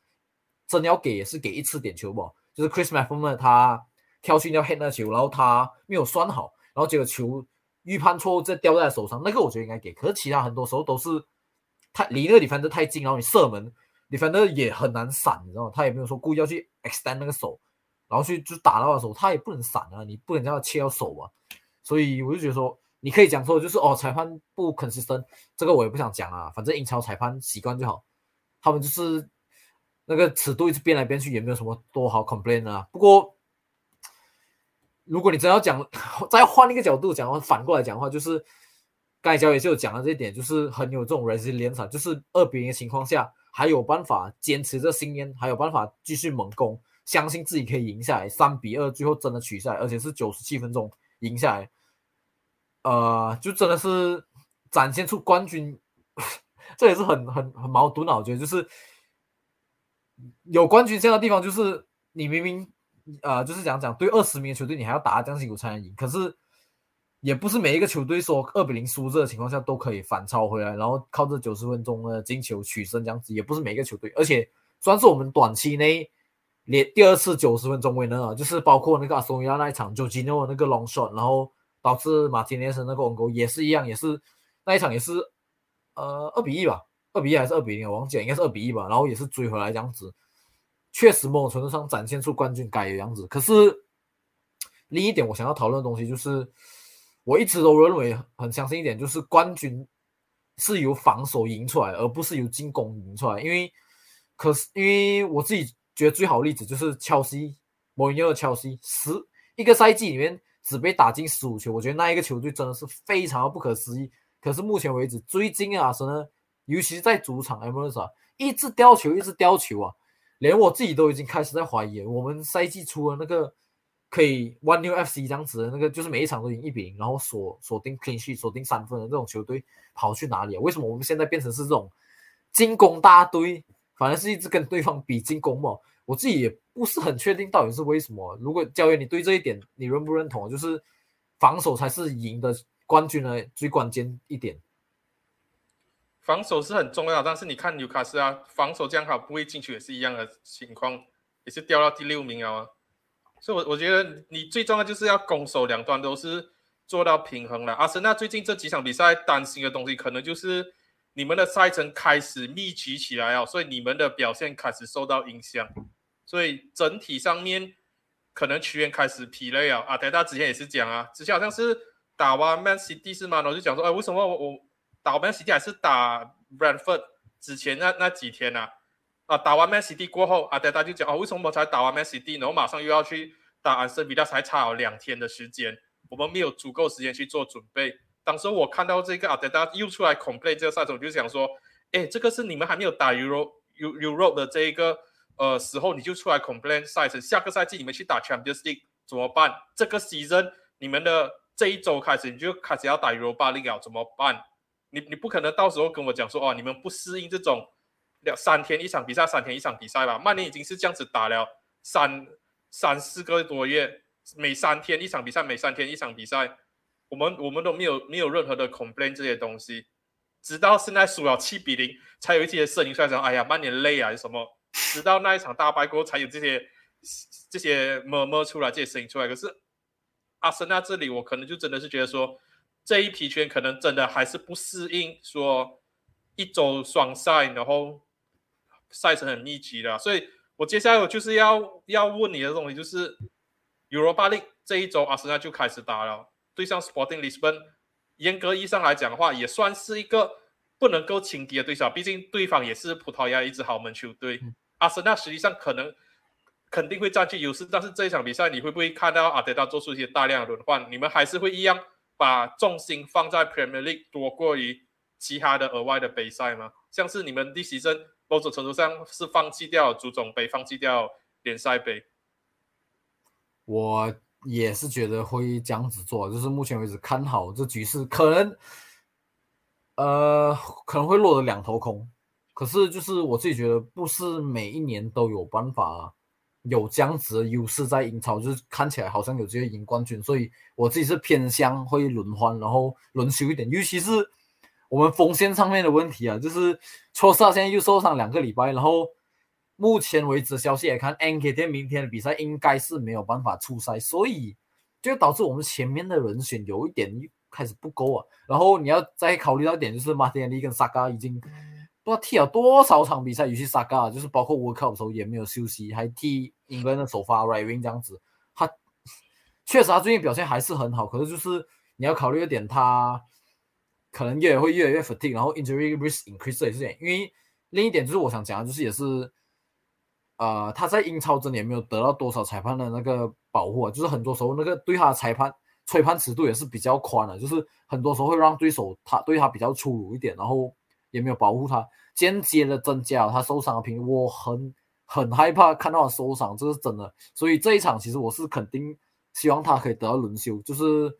真的要给，也是给一次点球吧。就是 Chris m a f f o n 他挑去要 hit 那球，然后他没有算好，然后结果球预判错误，再掉在手上，那个我觉得应该给。可是其他很多时候都是太离那个 defender 太近，然后你射门，defender 也很难闪，你知道吗？他也没有说故意要去 extend 那个手，然后去就打到的手，他也不能闪啊，你不能叫他切到手啊。所以我就觉得说。你可以讲说，就是哦，裁判不 consistent，这个我也不想讲啊，反正英超裁判习惯就好，他们就是那个尺度一直变来变去，也没有什么多好 complain 啊。不过，如果你真要讲，再换一个角度讲话，反过来讲的话，就是盖浇也就讲了这一点，就是很有这种 resilience，就是二比零的情况下还有办法坚持这信念，还有办法继续猛攻，相信自己可以赢下来，三比二最后真的取赛，而且是九十七分钟赢下来。呃，就真的是展现出冠军，这也是很很很矛盾啊！我觉得就是有冠军这样的地方，就是你明明呃，就是讲讲对二十名球队，你还要打这样辛苦才能赢，可是也不是每一个球队说二比零输这的情况下都可以反超回来，然后靠这九十分钟的进球取胜这样子，也不是每一个球队，而且算是我们短期内连第二次九十分钟为能啊，就是包括那个阿松亚那一场就吉诺那个 long shot，然后。导致马丁内斯那个网球也是一样，也是那一场也是呃二比一吧，二比一还是二比零，我忘记了，应该是二比一吧。然后也是追回来这样子，确实某种程度上展现出冠军该的样子。可是另一点我想要讨论的东西就是，我一直都认为很相信一点，就是冠军是由防守赢出来，而不是由进攻赢出来。因为可是因为我自己觉得最好的例子就是切尔西，莫因诺的切尔西十一个赛季里面。只被打进十五球，我觉得那一个球队真的是非常的不可思议。可是目前为止，最近啊，什么，尤其是在主场 m i r a t e 一直掉球，一直掉球啊，连我自己都已经开始在怀疑，我们赛季初的那个可以 One New FC 这样子的那个，就是每一场都赢一比零，然后锁锁定 clean sheet，锁定三分的这种球队跑去哪里啊？为什么我们现在变成是这种进攻大队，反而是一直跟对方比进攻嘛？我自己也不是很确定到底是为什么。如果教练你对这一点你认不认同？就是防守才是赢的冠军的最关键一点。防守是很重要，但是你看纽卡斯啊，防守这样好，不会进球也是一样的情况，也是掉到第六名啊。所以，我我觉得你最重要就是要攻守两端都是做到平衡了。阿森纳最近这几场比赛担心的东西，可能就是你们的赛程开始密集起来啊，所以你们的表现开始受到影响。所以整体上面可能球员开始疲累啊！阿，德大之前也是讲啊，之前好像是打完 Man City 是吗？然后就讲说，哎，为什么我我打 mancd 还是打 Brentford 之前那那几天呢？啊，啊打完 Man City 过后，啊，德达就讲哦，为什么我才打完 Man City，然后马上又要去打安森比拉，才差了两天的时间，我们没有足够时间去做准备。当时我看到这个阿，德达又出来 complain 这个赛程，就想说，哎，这个是你们还没有打 Euro Euro 的这一个。呃，时候你就出来 complain 赛程，下个赛季你们去打 Champions League 怎么办？这个 season 你们的这一周开始你就开始要打 Europa League 怎么办？你你不可能到时候跟我讲说哦，你们不适应这种两三天一场比赛，三天一场比赛吧？曼联已经是这样子打了三三四个多月，每三天一场比赛，每三天一场比赛，我们我们都没有没有任何的 complain 这些东西，直到现在输了七比零，才有一些声音出来讲，哎呀，曼联累啊，什么？直到那一场大败过后，才有这些这些么么出来，这些声音出来。可是阿森纳这里，我可能就真的是觉得说，这一批圈可能真的还是不适应说一周双赛，然后赛程很密集的。所以我接下来我就是要要问你的东西，就是 Europa League 这一周阿森纳就开始打了，对上 Sporting Lisbon，严格意义上来讲的话，也算是一个不能够轻敌的对手，毕竟对方也是葡萄牙一支豪门球队。阿森纳实际上可能肯定会占据优势，但是这一场比赛你会不会看到阿德达做出一些大量的轮换？你们还是会一样把重心放在 Premier League 多过于其他的额外的杯赛吗？像是你们第席阵。某种程度上是放弃掉足总杯，放弃掉联赛杯。我也是觉得会这样子做，就是目前为止看好这局势，可能呃可能会落得两头空。可是就是我自己觉得，不是每一年都有办法有这样子的优势在英超，就是看起来好像有机会赢冠军。所以我自己是偏向会轮换，然后轮休一点，尤其是。我们锋线上面的问题啊，就是戳萨现在又受伤两个礼拜，然后目前为止消息来看，NKT 明天的比赛应该是没有办法出赛，所以就导致我们前面的人选有一点开始不够啊。然后你要再考虑到一点，就是马天尼跟萨嘎已经不知道踢了多少场比赛，尤其萨嘎就是包括 World Cup 的时候也没有休息，还踢英格兰的首发 Right Wing 这样子，他确实他最近表现还是很好，可是就是你要考虑一点他。可能越会越来越 fatigue，然后 injury risk increase 也是这样。因为另一点就是我想讲的，就是也是，呃，他在英超真的也没有得到多少裁判的那个保护啊，就是很多时候那个对他的裁判吹判尺度也是比较宽的，就是很多时候会让对手他对他比较粗鲁一点，然后也没有保护他，间接的增加了他受伤的频率。我很很害怕看到他受伤，这是真的。所以这一场其实我是肯定希望他可以得到轮休，就是。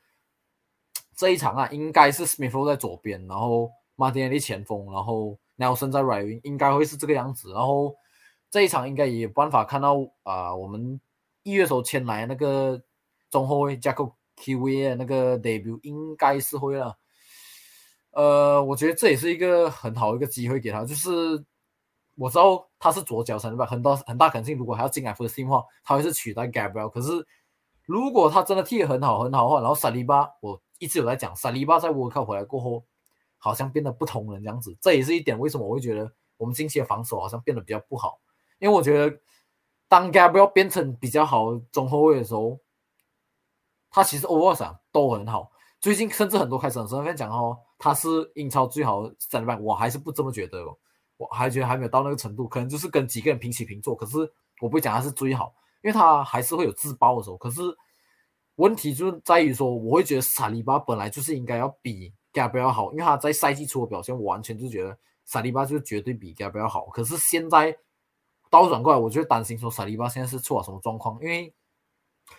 这一场啊，应该是 Smith 在左边，然后 Martinez 前锋，然后 Nelson 在 right wing，应该会是这个样子。然后这一场应该也有办法看到啊，我们一月时候签来那个中后卫 Jaco Kiwi 那个 debut 应该是会了。呃，我觉得这也是一个很好的一个机会给他，就是我知道他是左脚身吧，很多很大可能性，如果还要进来 first team 话，他会是取代 Gabriel。可是如果他真的踢得很好很好的话，然后萨利巴我。一直有在讲，萨利巴在沃克回来过后，好像变得不同人这样子，这也是一点为什么我会觉得我们近期的防守好像变得比较不好。因为我觉得当 Gabriel 变成比较好中后卫的时候，他其实 overall 都很好。最近甚至很多开始很在讲哦，他是英超最好的三分，我还是不这么觉得哦，我还觉得还没有到那个程度，可能就是跟几个人平起平坐。可是我不会讲他是最好，因为他还是会有自爆的时候。可是。问题就在于说，我会觉得萨利巴本来就是应该要比 Gabriel 好，因为他在赛季初的表现，我完全就觉得萨利巴就绝对比 Gabriel 好。可是现在倒转过来，我就担心说萨利巴现在是出了什么状况？因为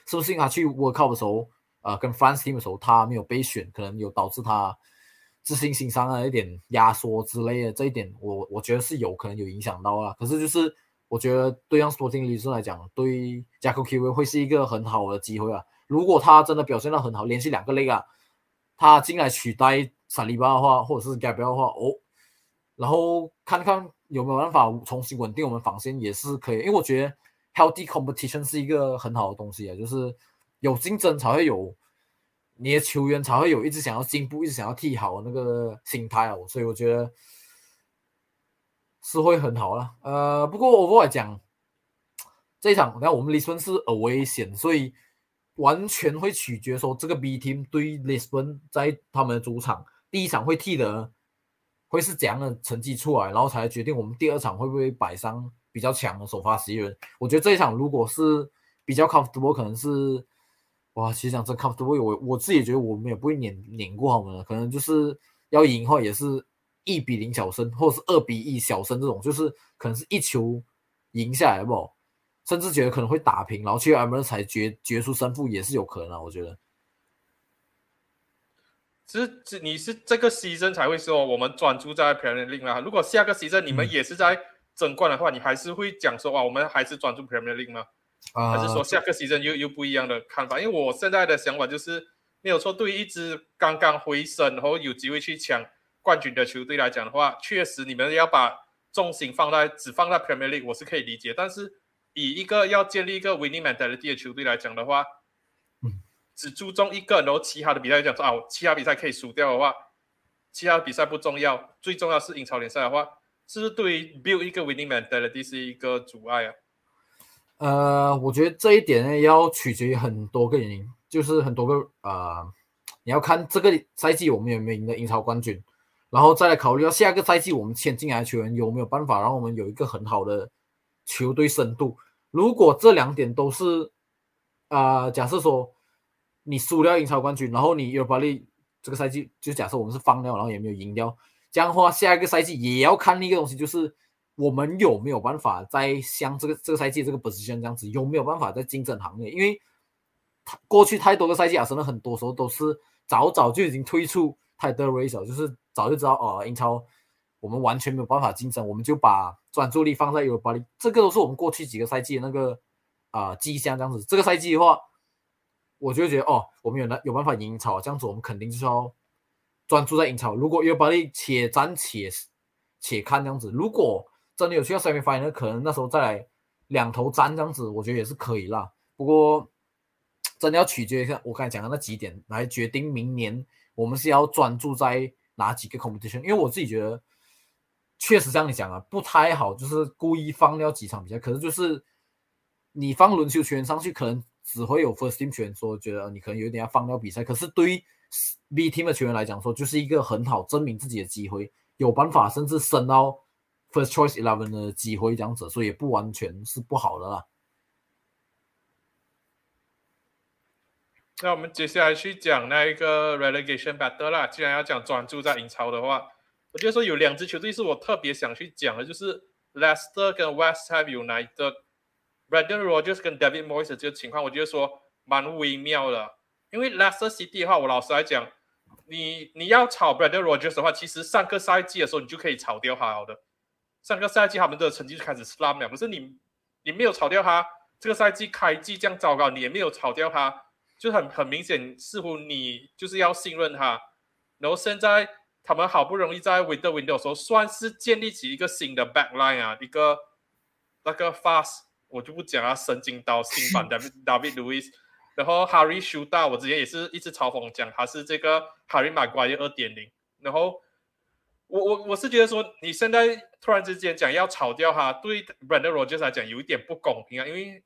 是不是因为他去 World Cup 的时候，呃，跟 France Team 的时候他没有被选，可能有导致他自信心上的一点压缩之类的。这一点我我觉得是有可能有影响到了。可是就是我觉得对样 Sporting l i s 来讲，对 Jaco k v 会是一个很好的机会啊。如果他真的表现的很好，连续两个类啊，他进来取代萨利巴的话，或者是加比的话，哦，然后看看有没有办法重新稳定我们防线也是可以，因为我觉得 healthy competition 是一个很好的东西啊，就是有竞争才会有你的球员才会有一直想要进步、一直想要踢好那个心态哦，所以我觉得是会很好了。呃，不过我过来讲这一场，你看我们李春是很危险，所以。完全会取决说这个 B team 对 Lisbon 在他们的主场第一场会踢的会是怎样的成绩出来，然后才决定我们第二场会不会摆上比较强的首发十一人。我觉得这一场如果是比较 comfortable，可能是哇，其实讲真 comfortable，我我自己觉得我们也不会碾碾过他们，可能就是要赢的话也是一比零小胜，或者是二比一小胜这种，就是可能是一球赢下来不？甚至觉得可能会打平，然后去 M 二才决决出胜负也是有可能啊，我觉得。其实，这你是这个 season 才会说我们专注在 Premier League 啦。如果下个 season 你们也是在争冠的话，你还是会讲说哇，我们还是专注 Premier League 吗？还是说下个 season 又又不一样的看法？因为我现在的想法就是没有错，对于一支刚刚回升然后有机会去抢冠军的球队来讲的话，确实你们要把重心放在只放在 Premier League，我是可以理解，但是。以一个要建立一个 winning mentality 的球队来讲的话，嗯，只注重一个，然后其他的比赛讲说啊，其他比赛可以输掉的话，其他比赛不重要，最重要是英超联赛的话，是不是对于 build 一个 winning mentality 是一个阻碍啊？呃，我觉得这一点呢要取决于很多个原因，就是很多个呃，你要看这个赛季我们有没有赢得英超冠军，然后再来考虑到下个赛季我们签进来的球员有没有办法让我们有一个很好的球队深度。如果这两点都是，啊，假设说你输掉英超冠军，然后你 Europa League 这个赛季就假设我们是放掉，然后也没有赢掉，这样的话下一个赛季也要看那个东西，就是我们有没有办法在像这个这个赛季这个 position 这样子，有没有办法在竞争行列？因为过去太多个赛季啊，真的很多时候都是早早就已经退出泰德 race 就是早就知道哦，英超我们完全没有办法竞争，我们就把专注力放在 Europa League，这个都是我们过去几个赛季的那个。啊，迹象这样子，这个赛季的话，我就觉得哦，我们有那有办法赢英超，这样子我们肯定就是要专注在英超。如果有把你且战且且看这样子，如果真的有需要 semi final，可能那时候再来两头战这样子，我觉得也是可以啦。不过真的要取决于我刚才讲的那几点来决定明年我们是要专注在哪几个 competition。因为我自己觉得确实像你讲啊，不太好，就是故意放掉几场比赛，可是就是。你放轮休球员上去，可能只会有 first team 球员说觉得你可能有点要放掉比赛。可是对于 B team 的球员来讲，说就是一个很好证明自己的机会，有办法甚至升到 first choice eleven 的机会这样子，所以也不完全是不好的啦。那我们接下来去讲那一个 relegation battle 啦。既然要讲专注在英超的话，我觉得说有两支球队是我特别想去讲的，就是 Leicester 跟 West Ham United。Brendan Rodgers 跟 David Moyes 这个情况，我觉得说蛮微妙的。因为 Leicester City 的话，我老实来讲，你你要炒 Brendan Rodgers 的话，其实上个赛季的时候你就可以炒掉他的。上个赛季他们的成绩就开始 slump 了，可是你你没有炒掉他，这个赛季开季这样糟糕，你也没有炒掉他，就很很明显，似乎你就是要信任他。然后现在他们好不容易在 Winter Window 时候，算是建立起一个新的 backline 啊，一个那个 fast。我就不讲啊，神经刀新版的 David Lewis，然后 Harry s h o o t a 我之前也是一直嘲讽讲他是这个 Harry Maguire 二点零。然后我我我是觉得说，你现在突然之间讲要炒掉他，对 Brandon Rodgers 来讲有一点不公平啊。因为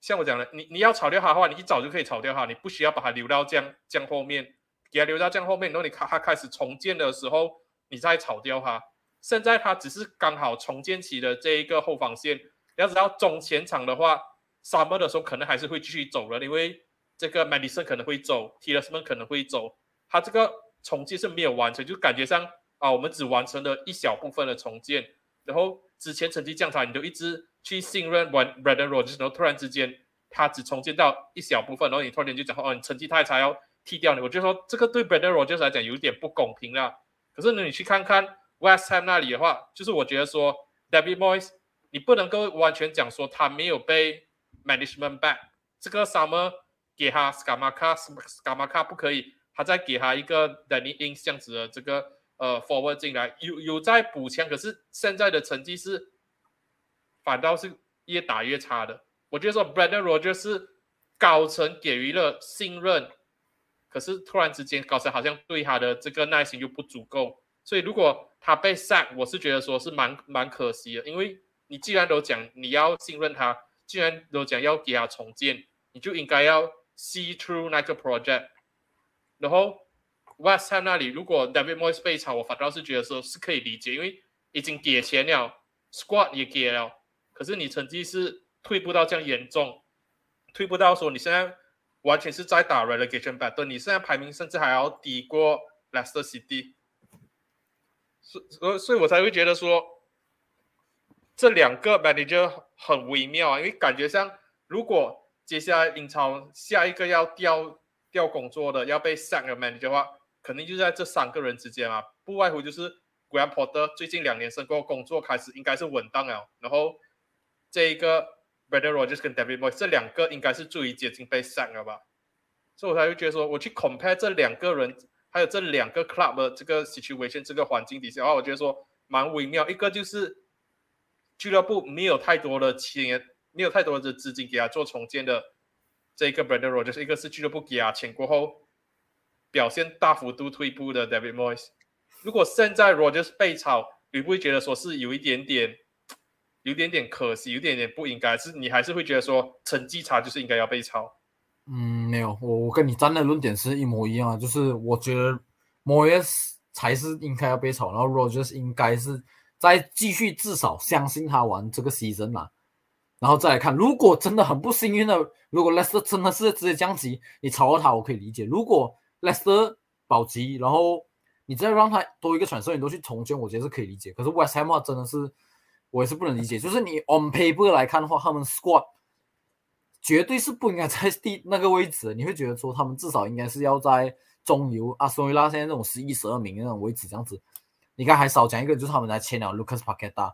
像我讲的，你你要炒掉他的话，你一早就可以炒掉他，你不需要把他留到这样这样后面，给他留到这样后面，然后你看他开始重建的时候，你再炒掉他。现在他只是刚好重建起的这一个后防线。要知道中前场的话，summer 的时候可能还是会继续走了，因为这个 Madison 可能会走 t i l l e r m a n 可能会走，他这个重建是没有完成，就感觉上啊，我们只完成了一小部分的重建，然后之前成绩降差，你就一直去信任 Brandon Rodgers，然后突然之间他只重建到一小部分，然后你突然间就讲哦，你成绩太差要踢掉你，我就说这个对 Brandon Rogers 来讲有点不公平啦。可是呢，你去看看 West Ham 那里的话，就是我觉得说 David Moyes。你不能够完全讲说他没有被 management back，这个 summer 给他 Scamaca Scamaca 不可以，他再给他一个 Danny i n g 这样子的这个呃 forward 进来，有有在补强，可是现在的成绩是反倒是越打越差的。我觉得说 Brandon Rogers 是高层给予了信任，可是突然之间高层好像对他的这个耐心又不足够，所以如果他被 sack，我是觉得说是蛮蛮可惜的，因为。你既然都讲你要信任他，既然都讲要给他重建，你就应该要 see through 那个 project。然后 West Ham 那里，如果 David Moyes 被炒，我反倒是觉得说是可以理解，因为已经给钱了，squad 也给了，可是你成绩是退步到这样严重，退步到说你现在完全是在打 relegation battle，你现在排名甚至还要低过 Leicester City，所所所以，我才会觉得说。这两个 manager 很微妙啊，因为感觉像，如果接下来英超下一个要调调工作的要被 sack 的 manager 的话，肯定就在这三个人之间啊，不外乎就是 Grand Potter 最近两年升过工作开始应该是稳当了，然后这一个 Brendan Rodgers 跟 David Moyes 这两个应该是最接近被 s 了吧，所以我才会觉得说，我去 compare 这两个人，还有这两个 club 的这个 situation 这个环境底下的话，我觉得说蛮微妙，一个就是。俱乐部没有太多的钱，没有太多的资金给他做重建的这个 Brandon Rodgers，一个是俱乐部给他钱过后表现大幅度退步的 David Moyes。如果现在 Rodgers 被炒，你不会觉得说是有一点点有点点可惜，有点点不应该，是你还是会觉得说成绩差就是应该要被炒？嗯，没有，我我跟你站的论点是一模一样啊，就是我觉得 Moyes 才是应该要被炒，然后 Rogers 应该是再继续至少相信他玩这个 season 嘛，然后再来看，如果真的很不幸运的，如果 Lester 真的是直接降级，你炒了他我可以理解，如果 Lester 保级，然后你再让他多一个传送员都去重建，我觉得是可以理解。可是 West Ham 真的是我也是不能理解，就是你 on paper 来看的话，他们 squad 绝对是不应该在第那个位置。你会觉得说他们至少应该是要在中游啊，所以拉现在那种十一、十二名那种位置这样子。你看还少讲一个，就是他们来签了 Lucas Paqueta，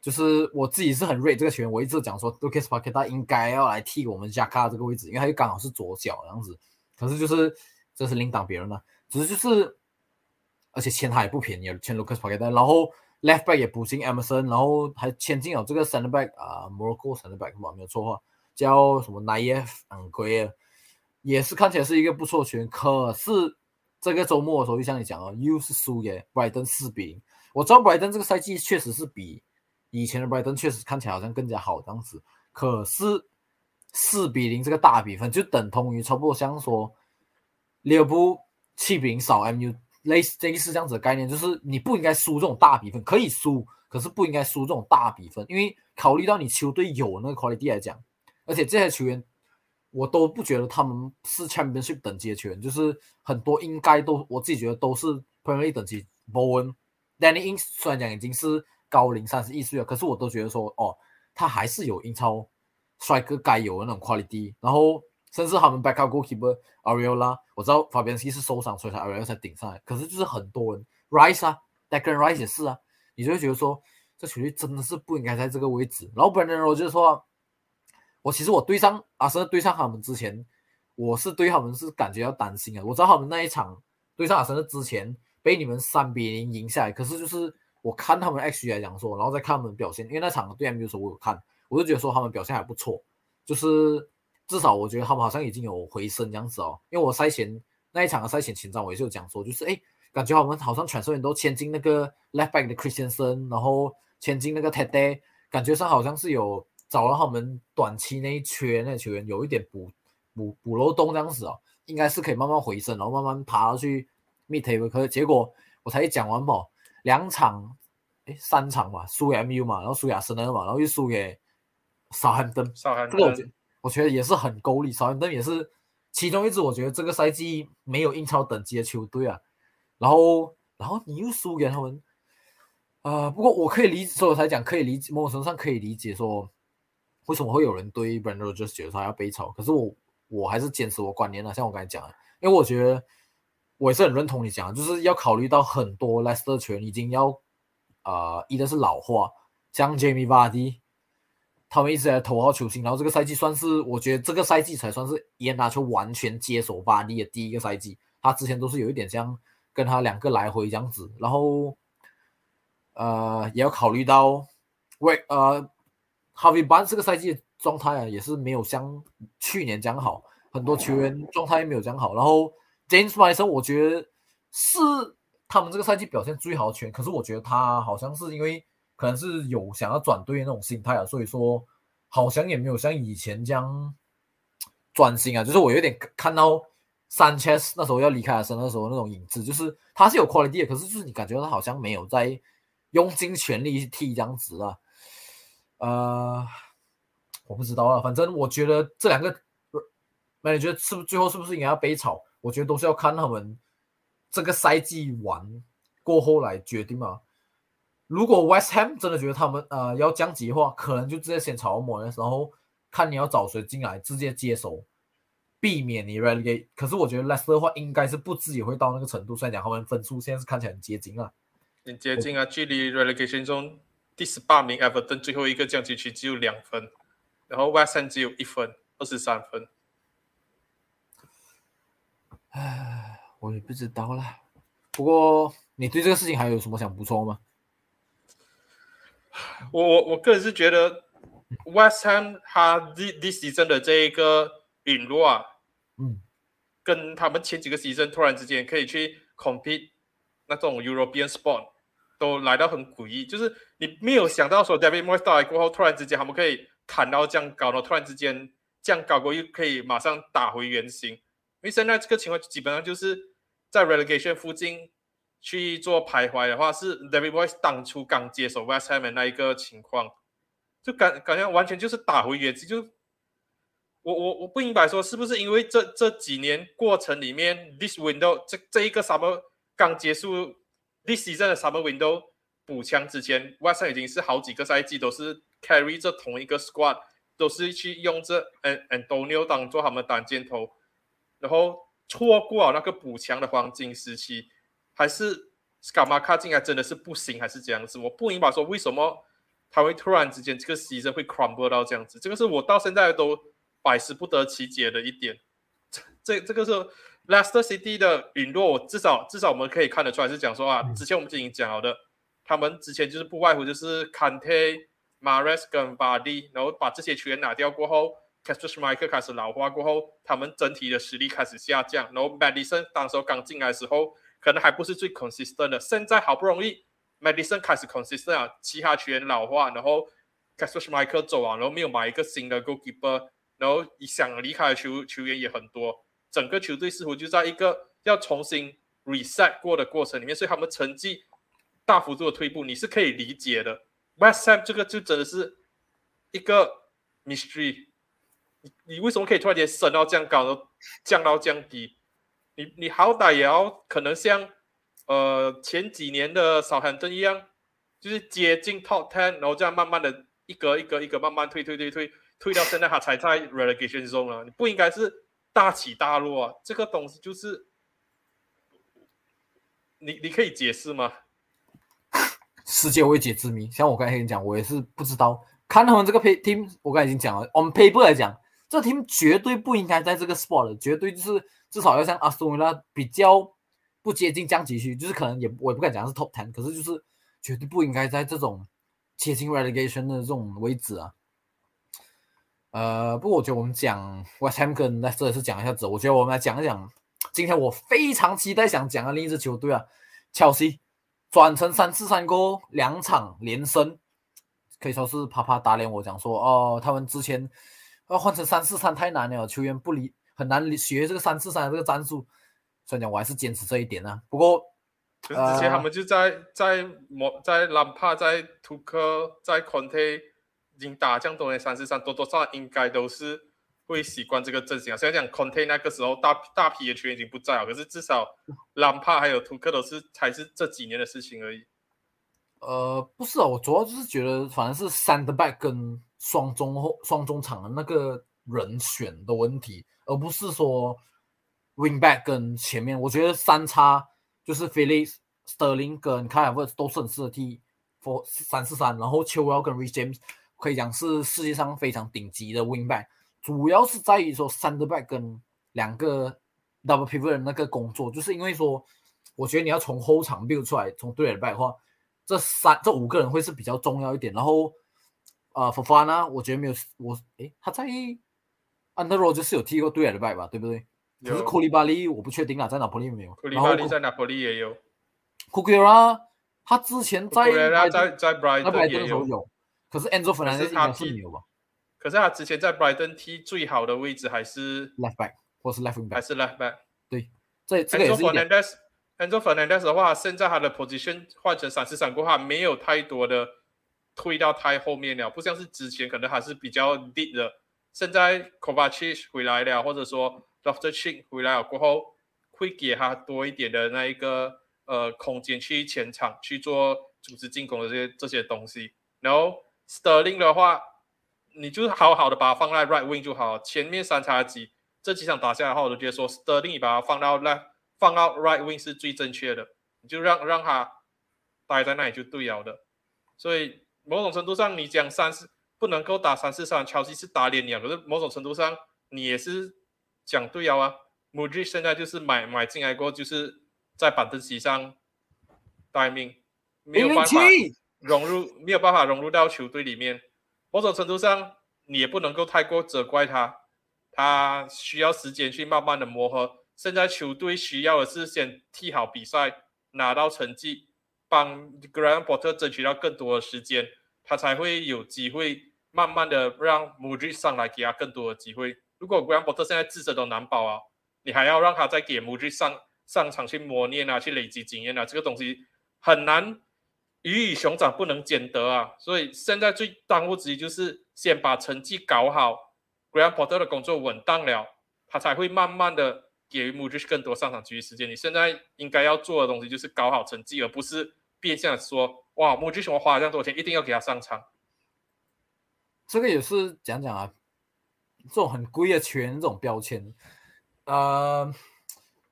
就是我自己是很 rate 这个球员，我一直讲说 Lucas Paqueta 应该要来替我们加卡这个位置，因为他就刚好是左脚这样子。可是就是这是另当别人了，只是就是。而且签他也不便宜，签 Lucas Paqueta，然后 Left Back 也补进 Emerson，然后还签进了这个 Center Back 啊，Morocco Center Back 嘛，没有错话，叫什么 Naif Angui，也是看起来是一个不错球员。可是这个周末的时候就像你讲啊，又是输给 Brighton 四比零。我知道 Brighton 这个赛季确实是比以前的 Brighton 确实看起来好像更加好当时，可是四比零这个大比分就等同于差不多像说利物浦七比零少 MU。类似类似这样子的概念，就是你不应该输这种大比分，可以输，可是不应该输这种大比分，因为考虑到你球队有那个 quality 来讲，而且这些球员我都不觉得他们是 championship 等级的球员，就是很多应该都我自己觉得都是 Premier League 等级。Bowen、Danny Ings 虽然讲已经是高龄三十一岁了，可是我都觉得说哦，他还是有英超帅哥该有的那种 quality，然后。甚至他们 backup goalkeeper Ariola，我知道法比安斯是受伤，所以才 Ariola 才顶上来。可是就是很多人 Rice 啊，Declan Rice 也是啊，你就会觉得说这球队真的是不应该在这个位置。然后 Brendan 我就是说，我其实我对上阿森纳对上他们之前，我是对他们是感觉要担心啊。我知道他们那一场对上阿森纳之前被你们三比零赢下来，可是就是我看他们 X 来讲说，然后再看他们表现，因为那场对 MU 的时候我有看，我就觉得说他们表现还不错，就是。至少我觉得他们好像已经有回升这样子哦，因为我赛前那一场的赛前前瞻我也是有讲说，就是哎，感觉我们好像全社员都签进那个 left back 的 Christiansen，然后签进那个 Teddy，感觉上好像是有找到他们短期那一缺那球员有一点补补补漏洞这样子哦，应该是可以慢慢回升，然后慢慢爬去 meet table。可是结果我才一讲完嘛，两场哎三场嘛，输给 MU 嘛，然后输给阿森纳嘛，然后又输给少汉登，少汉登。我觉得也是很够力，少安登也是其中一支。我觉得这个赛季没有英超等级的球队啊。然后，然后你又输给他们，啊，不过我可以理，所以我才讲可以理，某种程度上可以理解说为什么会有人对 Brandon 就觉得他要被炒。可是我我还是坚持我观念啊，像我刚才讲的，因为我觉得我也是很认同你讲，就是要考虑到很多 Leicester 球员已经要啊，一个是老化，像 Jamie Vardy。他们一直在头号球星，然后这个赛季算是，我觉得这个赛季才算是伊纳丘完全接手巴黎的第一个赛季。他之前都是有一点像跟他两个来回这样子，然后呃也要考虑到，喂呃哈维班这个赛季状态啊也是没有像去年这样好，很多球员状态也没有这样好。然后 James m a d i s o n 我觉得是他们这个赛季表现最好的球员，可是我觉得他好像是因为。可能是有想要转队那种心态啊，所以说好像也没有像以前这样专心啊。就是我有点看到 Sanchez 那时候要离开阿森那时候那种影子，就是他是有 quality 的，可是就是你感觉他好像没有在用尽全力去踢这样子啊。呃，我不知道啊，反正我觉得这两个，那你觉得是不是最后是不是应该要被炒？我觉得都是要看他们这个赛季完过后来决定嘛。如果 West Ham 真的觉得他们呃要降级的话，可能就直接先炒摩的时候看你要找谁进来直接接手，避免你 relegate。可是我觉得 Leicester 的话应该是不至于会到那个程度。虽然讲他们分数现在是看起来很接近啊，很接近啊，距离 relegation 中第十八名 Everton 最后一个降级区只有两分，然后 West Ham 只有一分，二十三分。唉，我也不知道啦。不过你对这个事情还有什么想补充吗？我我我个人是觉得，West Ham 他 this this season 的这一个陨落啊，嗯，跟他们前几个 season 突然之间可以去 compete 那种 European sport 都来到很诡异，就是你没有想到说 David Moyes 到来过后，突然之间他们可以砍到这样高，然后突然之间这样高过又可以马上打回原形。因为现在这个情况基本上就是在 relegation 附近去做徘徊的话，是 David Moyes 当初刚接手 West Ham 的那一个情况，就感感觉完全就是打回原形。就我我我不明白说是不是因为这这几年过程里面，this window 这这一个 summer 刚结束，this season 的 summer window 补强之前，West Ham 已经是好几个赛季都是 carry 这同一个 squad，都是去用这 An Antonio 当做他们单箭头，然后错过了那个补强的黄金时期，还是 Scamacca 进来真的是不行，还是这样子？我不明白说为什么他会突然之间这个 season 会 crumble 到这样子，这个是我到现在都。百思不得其解的一点，这这个是 Leicester City 的陨落，至少至少我们可以看得出来是讲说啊，之前我们已经讲好的，他们之前就是不外乎就是 Kante、Mares 跟 Vardy，然后把这些球员拿掉过后 c a s t r s m i c h e 开始老化过后，他们整体的实力开始下降，然后 Madison 当时候刚进来的时候，可能还不是最 consistent 的，现在好不容易 Madison 开始 consistent 啊，其他球员老化，然后 c a s t r s m i c h e 走啊，然后没有买一个新的 goalkeeper。然后想离开的球球员也很多，整个球队似乎就在一个要重新 reset 过的过程里面，所以他们成绩大幅度的退步，你是可以理解的。West Ham 这个就真的是一个 mystery，你你为什么可以突然间升到这样高，然后降到降低？你你好歹也要可能像呃前几年的 Southampton 一样，就是接近 top ten，然后这样慢慢的一格一格一格慢慢退退退退。退到现在，他才在 relegation 中啊！你不应该是大起大落啊！这个东西就是你，你可以解释吗？世界未解之谜。像我刚才跟你讲，我也是不知道。看他们这个 pay team，我刚才已经讲了。on paper 来讲，这 team 绝对不应该在这个 spot，绝对就是至少要像阿斯顿维拉比较不接近降级区，就是可能也我也不敢讲是 top ten，可是就是绝对不应该在这种接近 relegation 的这种位置啊。呃，不过我觉得我们讲 West Ham 跟 Leicester 是讲一下子，我觉得我们来讲一讲今天我非常期待想讲的另一支球队啊，切尔西转成三四三个两场连胜，可以说是啪啪打脸我讲说哦，他们之前要换成三四三太难了，球员不理很难学这个三四三的这个战术，虽然讲我还是坚持这一点啊。不过，之前他们就在在莫在兰帕在图克在孔特。已经打这样多年三四三，多多少少应该都是会习惯这个阵型啊。虽然讲 Conte 那个时候大大批的球员已经不在了，可是至少兰帕还有图克都是才是这几年的事情而已。呃，不是啊，我主要就是觉得反正是三 e back 跟双中后双中场的那个人选的问题，而不是说 wing back 跟前面。我觉得三叉就是 Felix Sterling 跟 k y l e r 都是很适合踢 for 三四三，然后丘威尔跟 Rich James。可以讲是世界上非常顶级的 wing back，主要是在于说 center back 跟两个 double pivot 的那个工作，就是因为说，我觉得你要从后场 build 出来，从对 back 的话，这三这五个人会是比较重要一点。然后，呃，Fofana 我觉得没有我，诶，他在 under road 就是有踢过对 back 吧，对不对？可是库里巴利我不确定啊，在哪里没有？库里巴利在哪里也有。库库拉他之前在在在 Brighton 也有。可是 Enzo Fernandez 他踢，可是他之前在 Brighton 踢最好的位置还是 left back 或是 left back，还是 left back。对，这这个也是 Fernandez，Enzo Fernandez 的话，现在他的 position 换成三四三过后，没有太多的推到太后面了，不像是之前可能还是比较 deep 的。现在 Kovacic 回来了，或者说 Loftus 回来了过后，会给他多一点的那一个呃空间去前场去做组织进攻的这些这些东西，然后。Sterling 的话，你就好好的把它放在 right wing 就好。前面三叉戟这几场打下来的话，我都觉得说 Sterling 你把它放到 left 放到 right wing 是最正确的。你就让让他待在那里就对了的。所以某种程度上，你讲三四不能够打三四三，乔西是打脸你啊。可是某种程度上，你也是讲对了啊。r i 现在就是买买进来过，就是在板凳席上待命，没有办法。融入没有办法融入到球队里面，某种程度上你也不能够太过责怪他，他需要时间去慢慢的磨合。现在球队需要的是先踢好比赛，拿到成绩，帮 Potter 争取到更多的时间，他才会有机会慢慢的让穆奇上来给他更多的机会。如果 Graham Potter 现在自身都难保啊，你还要让他再给穆奇上上场去磨练啊，去累积经验啊，这个东西很难。鱼与熊掌不能兼得啊，所以现在最当务之急就是先把成绩搞好，Graham Potter 的工作稳当了，他才会慢慢的给予穆奇更多上场机会时间。你现在应该要做的东西就是搞好成绩，而不是变相说哇，Mudrik 我花了这样多钱，一定要给他上场。这个也是讲讲啊，这种很贵的球员这种标签，呃，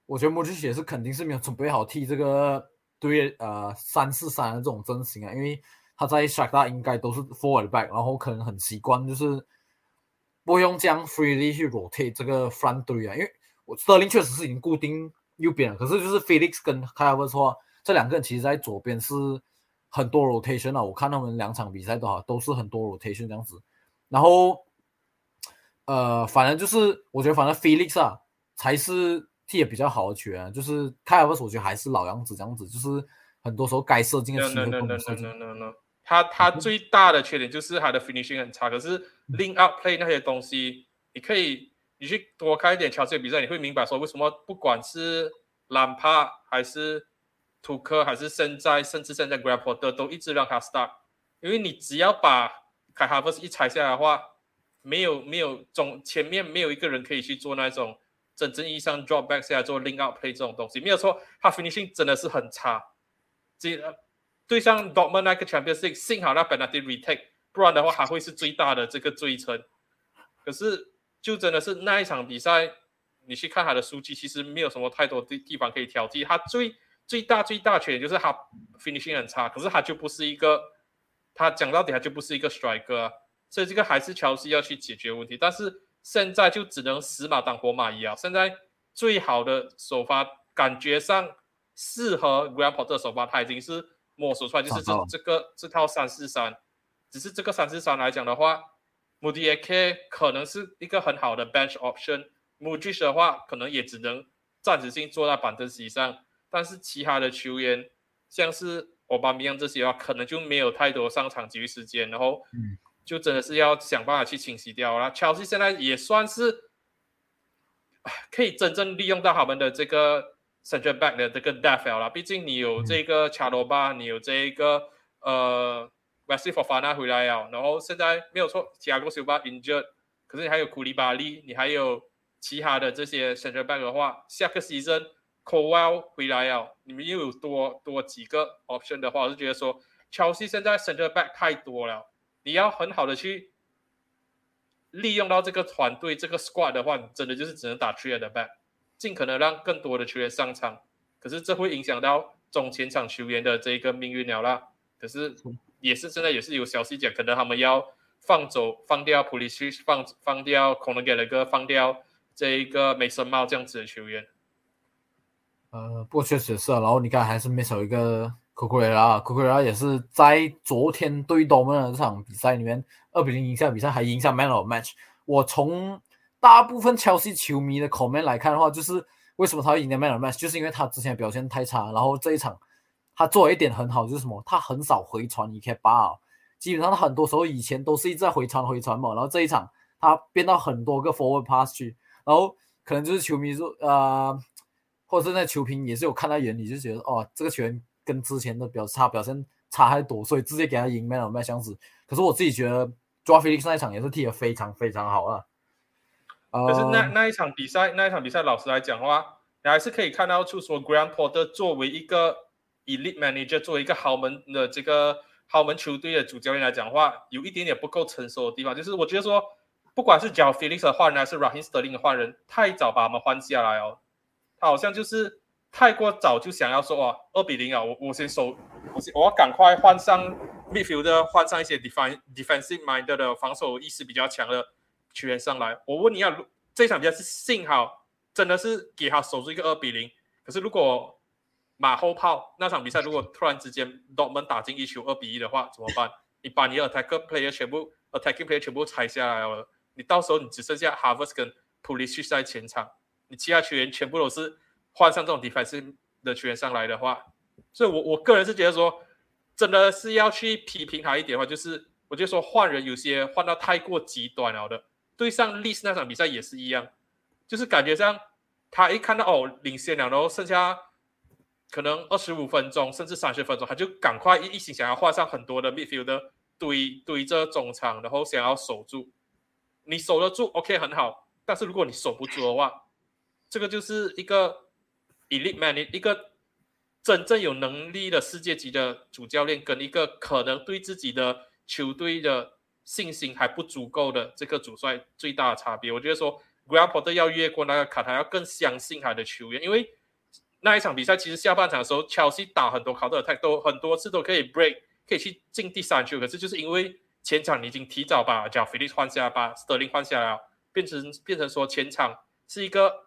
我觉得 Mudrik 也是肯定是没有准备好替这个。对，呃，三四三的这种阵型啊，因为他在 s h a k t a 应该都是 forward back，然后可能很习惯就是不用这样 freely 去 rotate 这个 front three 啊，因为我 Sterling 确实是已经固定右边了，可是就是 Felix 跟 k a v a s 话，这两个人其实在左边是很多 rotation 啊，我看他们两场比赛都好，都是很多 rotation 这样子，然后呃，反正就是我觉得反正 Felix 啊才是。踢的比较好的球员，就是凯尔斯，我觉得还是老样子这样子，就是很多时候该射进的球都不射进。他他最大的缺点就是他的 finishing 很差，可是 link up play 那些东西，你可以你去多看一点乔治的比赛，你会明白说为什么不管是兰帕还是图科还是现在甚至现在 grapple 的都一直让他 start，因为你只要把凯哈弗斯一踩下来的话，没有没有中前面没有一个人可以去做那种。真正意义上 drop back 下来做 link up play 这种东西没有错，他 finishing 真的是很差。这对上 Dortmund 那个 Champions League，幸好那 penalty retake，不然的话还会是最大的这个追称。可是就真的是那一场比赛，你去看他的数据，其实没有什么太多地地方可以挑剔。他最最大最大缺点就是他 finishing 很差，可是他就不是一个，他讲到底他就不是一个 striker，所以这个还是乔西要去解决问题。但是。现在就只能死马当活马医啊！现在最好的首发，感觉上适合 Grand Porter 首发，他已经是摸索出来，就是这这个这套三四三。只是这个三四三来讲的话 m o d i k 可能是一个很好的 bench option。m u d i s 的话，可能也只能暂时性坐在板凳席上。但是其他的球员，像是奥巴梅扬这些的话，可能就没有太多上场机会时间，然后。就真的是要想办法去清洗掉了。乔西现在也算是可以真正利用到他们的这个 central back 的这个 depth 了。毕竟你有这个卡罗巴，你有这一个呃 Wesley Fofana 回来啊，然后现在没有错，其他个修巴 injured，可是你还有库里巴利，你还有其他的这些 central back 的话，下个 season Cowell 回来啊，你们又有多多几个 option 的话，我是觉得说乔西现在 central back 太多了。你要很好的去利用到这个团队这个 squad 的话，你真的就是只能打 three 的 back，尽可能让更多的球员上场。可是这会影响到中前场球员的这一个命运了啦。可是也是现在也是有消息讲，可能他们要放走放掉普利西，放放掉可能给了个放掉这一个美森帽这样子的球员。呃，不过确实是。然后你看还是没少一个。库库雷拉，库库雷拉也是在昨天对多蒙的这场比赛里面，二比零赢下比赛，还赢下 Man of Match。我从大部分切尔西球迷的口面来看的话，就是为什么他会赢得 Man of Match，就是因为他之前表现太差，然后这一场他做了一点很好，就是什么，他很少回传，你可以把，基本上他很多时候以前都是一直在回传回传嘛，然后这一场他变到很多个 forward pass 去，然后可能就是球迷说，呃，或者是那球评也是有看在眼里，就觉得哦，这个球员。跟之前的表差表现差太多，所以直接给他赢 Man of Match 相子。可是我自己觉得抓菲利克斯那一场也是踢得非常非常好啊。可是那那一场比赛，那一场比赛，老实来讲的话，你还是可以看到，出说，Grand Porter 作为一个 Elite Manager，作为一个豪门的这个豪门球队的主教练来讲的话，有一点点不够成熟的地方，就是我觉得说，不管是 j o a Felix 的换人，还是 Raheem Sterling 的换人，太早把他们换下来哦，他好像就是。太过早就想要说啊，二比零啊，我我先守，我我要赶快换上 midfield，换上一些 defense defensive mind 的防守意识比较强的球员上来。我问你啊，这场比赛是幸好真的是给他守住一个二比零，可是如果马后炮那场比赛如果突然之间 Dortmund 打进一球二比一的话怎么办？你把你的 attacker player 全部 attacking player 全部拆下来了，你到时候你只剩下 Harvest 跟 Polish 在前场，你其他球员全部都是。换上这种 defensive 的球员上来的话，所以我我个人是觉得说，真的是要去批评他一点的话，就是我就说换人有些换到太过极端了的。对上历史那场比赛也是一样，就是感觉上他一看到哦领先了，然后剩下可能二十五分钟甚至三十分钟，他就赶快一一心想要换上很多的 midfield 堆堆着中场，然后想要守住。你守得住，OK 很好。但是如果你守不住的话，这个就是一个 elite man，一个真正有能力的世界级的主教练，跟一个可能对自己的球队的信心还不足够的这个主帅最大的差别。我觉得说 g r a n p o r t 要越过那个卡，他要更相信他的球员，因为那一场比赛其实下半场的时候，切尔西打很多考特太都很多次都可以 break，可以去进第三球，可是就是因为前场你已经提早把贾菲利换下，把德林换下来了。变成变成说前场是一个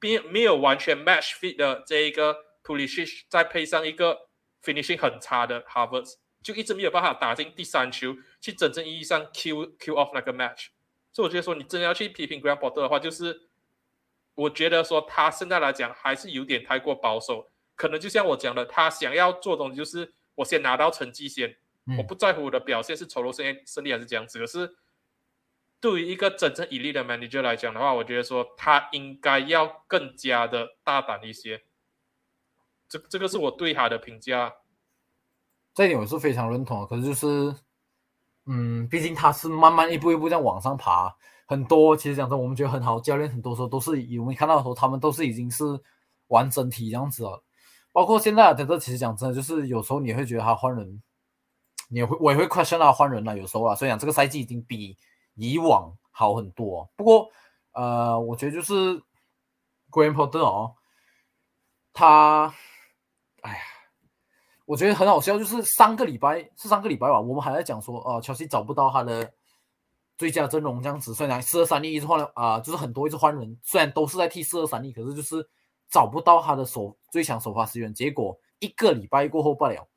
没没有完全 match fit 的这一个 Pulisic，再配上一个 finishing 很差的 Harvard，就一直没有办法打进第三球，去真正意义上 Q Q off 那个 match。所以我觉得说你真的要去批评 Graham Potter 的话，就是我觉得说他现在来讲还是有点太过保守，可能就像我讲的，他想要做东西就是我先拿到成绩先，我不在乎我的表现是丑陋胜胜利还是这样子，可是。对于一个真正有力的 manager 来讲的话，我觉得说他应该要更加的大胆一些。这这个是我对他的评价。这点我是非常认同。可是就是，嗯，毕竟他是慢慢一步一步在往上爬。很多其实讲真，我们觉得很好教练，很多时候都是我们看到的时候，他们都是已经是完整体这样子了。包括现在的这其实讲真的，就是有时候你会觉得他换人，你会我也会 question 他换人了。有时候啊，所以讲这个赛季已经比。以往好很多，不过，呃，我觉得就是 Graham Potter 哦，他，哎呀，我觉得很好笑，就是上个礼拜是上个礼拜吧，我们还在讲说，呃，乔西找不到他的最佳阵容这样子，虽然四二三一一直换了啊，就是很多一直换人，虽然都是在替四二三一，可是就是找不到他的首最强首发资源，结果一个礼拜过后不了，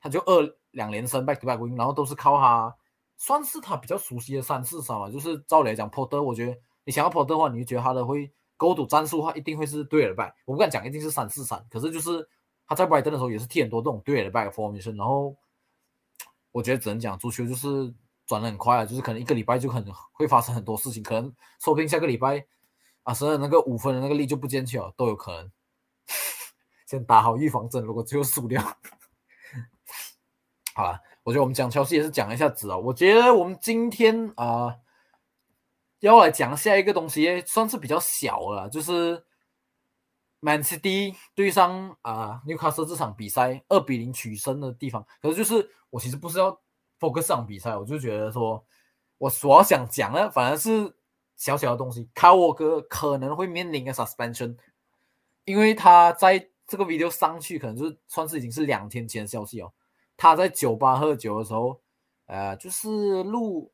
他就二两连胜 back to back win，然后都是靠他。算是他比较熟悉的三四三嘛，就是照理来讲，Porter，我觉得你想要 Porter 的话，你就觉得他的会勾赌战术的话，一定会是对的 back。我不敢讲一定是三四三，可是就是他在 bay 登的时候也是踢很多这种对的 back formation。然后我觉得只能讲足球就是转的很快啊，就是可能一个礼拜就可能会发生很多事情，可能说不定下个礼拜啊，甚至那个五分的那个力就不见去了，都有可能。先打好预防针，如果最后输掉，好了。我觉得我们讲乔西也是讲一下子啊。我觉得我们今天啊要来讲下一个东西，算是比较小了，就是 Man City 对上啊 newcast 这场比赛二比零取胜的地方。可是就是我其实不是要 focus 这场比赛，我就觉得说我所要想讲的反而是小小的东西。卡沃哥可能会面临个 suspension，因为他在这个 video 上去可能就是算是已经是两天前的消息哦。他在酒吧喝酒的时候，呃，就是录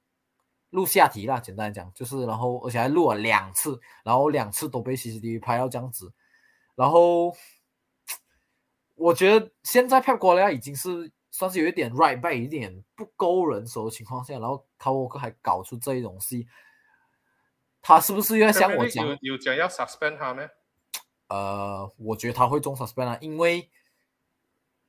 录下题啦，简单来讲，就是然后而且还录了两次，然后两次都被 CCTV 拍到这样子，然后我觉得现在 Pep Guardiola 已经是算是有一点 right back，一点不勾人手的情况下，然后卡沃克还搞出这一种戏，他是不是又在向我讲有有讲要 suspend 他呢？呃，我觉得他会中 suspend 啊，因为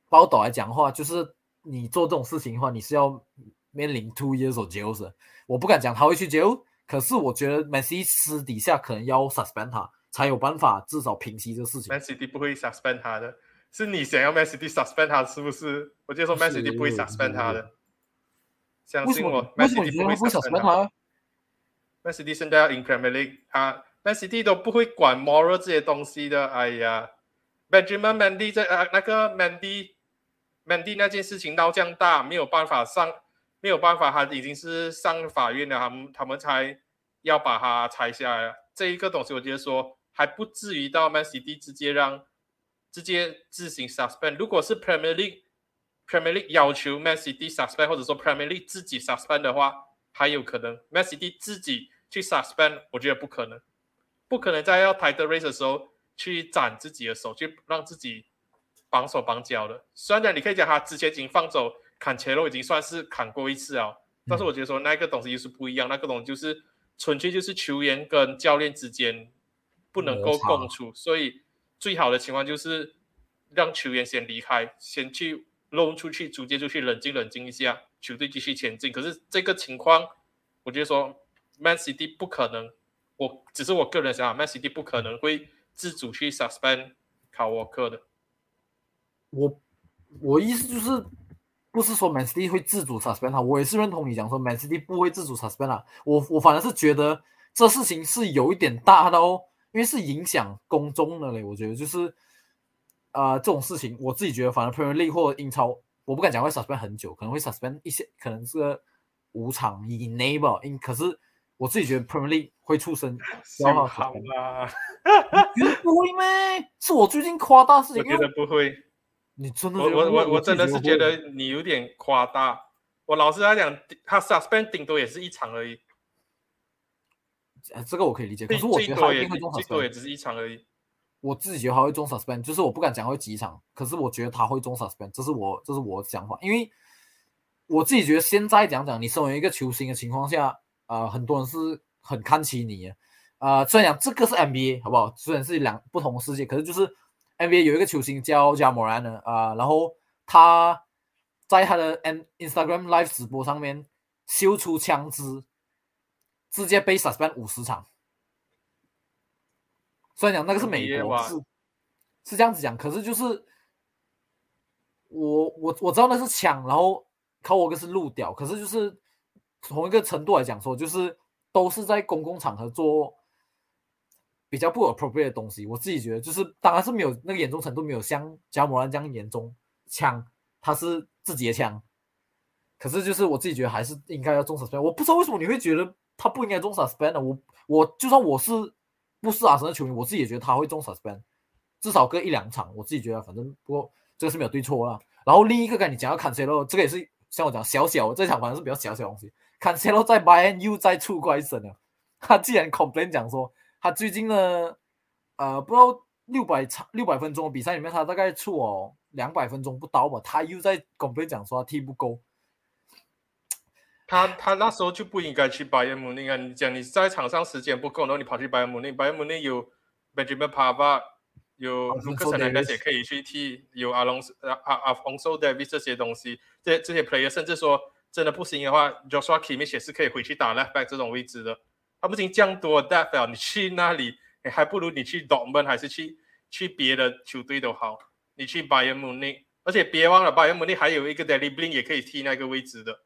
报道来讲的话就是。你做这种事情的话，你是要面临 two years of jail 的。我不敢讲他会去 jail，可是我觉得 Messi 私底下可能要 suspend 他，才有办法至少平息这个事情。Messi 不会 suspend 他的，是你想要 Messi suspend 他，是不是？我就说 Messi 不会 suspend 他的，相信我，Messi 不会 suspend 他。Messi 现在要 in Premier League，他 Messi 都不会管 moral 这些东西的。哎呀，Benjamin Mendy 在啊，那个 Mendy。Mandy 那件事情闹这样大，没有办法上，没有办法，他已经是上法院了，他们他们才要把它拆下来。这一个东西，我觉得说还不至于到 Man City 直接让直接自行 suspend。如果是 Premier League Premier League 要求 Man City suspend，或者说 Premier League 自己 suspend 的话，还有可能 Man City 自己去 suspend，我觉得不可能，不可能在要 title race 的时候去斩自己的手，去让自己。绑手绑脚的，虽然讲你可以讲他之前已经放走砍切肉，已经算是砍过一次啊，但是我觉得说那个东西就是不一样，那个东西就是纯粹就是球员跟教练之间不能够共处，所以最好的情况就是让球员先离开，先去 loan 出去，逐渐出去冷静冷静一下，球队继续前进。可是这个情况，我觉得说 Man City 不可能，我只是我个人想法，Man City 不可能会自主去 suspend 卡沃克的。我我意思就是，不是说 Man City 会自主 suspend 他，我也是认同你讲说 Man City 不会自主 suspend 他。我我反而是觉得这事情是有一点大的哦。因为是影响公众的嘞，我觉得就是，啊，这种事情我自己觉得，反而 Premier League 或英超，我不敢讲会 suspend 很久，可能会 suspend 一些，可能是五场以内吧。因可是我自己觉得 Premier League 会出生 消耗啦，不会咩？是我最近夸大事情，我觉得不会。你真的？我我我我真的是觉得你有点夸大。我老实来讲，他 suspend 顶多也是一场而已。这个我可以理解，可是我觉得他一定会中 suspend，也只是一场而已。我自己觉得他会中 suspend，就是我不敢讲会几场，可是我觉得他会中 suspend，这是我这是我的想法。因为我自己觉得现在讲讲，你身为一个球星的情况下，啊，很多人是很看起你，啊，虽然讲这个是 NBA 好不好？虽然是两不同的世界，可是就是 NBA 有一个球星叫加莫兰的啊，然后他在他的 N Instagram Live 直播上面秀出枪支。直接被 suspend 五十场，虽然讲那个是美国是是这样子讲，可是就是我我我知道那是枪，然后考我哥是路屌，可是就是同一个程度来讲说，就是都是在公共场合做比较不 appropriate 的东西。我自己觉得就是当然是没有那个严重程度，没有像加摩兰这样严重。枪他是自己的枪，可是就是我自己觉得还是应该要重 suspend。我不知道为什么你会觉得。他不应该中 suspend 的，我我就算我是不是阿森纳球迷，我自己也觉得他会中 suspend，至少隔一两场，我自己觉得反正不过这个是没有对错啦。然后另一个跟你讲要看 C 罗，这个也是像我讲小小这场反正是比较小小东西。看 C 罗在 Bayern 又在出怪神了，他既然 complain 讲说他最近呢，呃不知道六百场六百分钟的比赛里面他大概出哦两百分钟不到吧，他又在 complain 讲说他踢不够。他他那时候就不应该去拜仁慕尼啊！你讲你在场上时间不够，然后你跑去拜仁慕尼，拜仁慕尼有 Benjamin Pavard，有卢克森那些可以去踢，有阿隆啊啊阿冯索 David 这些东西，这这些 player 甚至说真的不行的话，Joshua Kimmich 也是可以回去打 left back 这种位置的。他不仅降多 d e f 你去那里，你还不如你去 Dortmund 还是去去别的球队都好。你去拜仁慕尼，而且别忘了拜仁慕尼还有一个 Daily Blink 也可以踢那个位置的。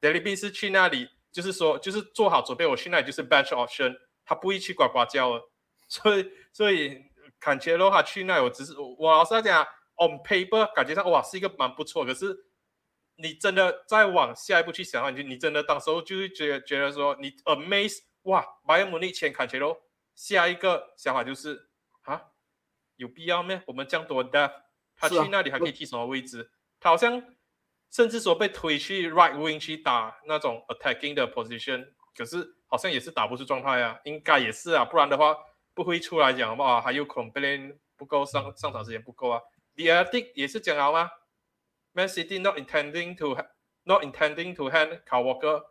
Daily B 是去那里，就是说，就是做好准备。我去那里就是 bench option，他不会去呱呱叫了。所以，所以坎切罗他去那，我只是我老实讲，on paper 感觉上哇是一个蛮不错。可是你真的再往下一步去想的话，你就你真的当时候就是觉得觉得说你 amaze 哇，马尔姆尼签坎切罗，下一个想法就是啊，有必要咩？我们这样多 depth，他去那里还可以踢什么位置？他好像。甚至说被推去 right wing 去打那种 attacking 的 position，可是好像也是打不出状态啊，应该也是啊，不然的话不会出来讲好不好，还有 complain 不够上上场时间不够啊。The Attic 也是讲好吗？Man City not intending to not intending to hand Carl Walker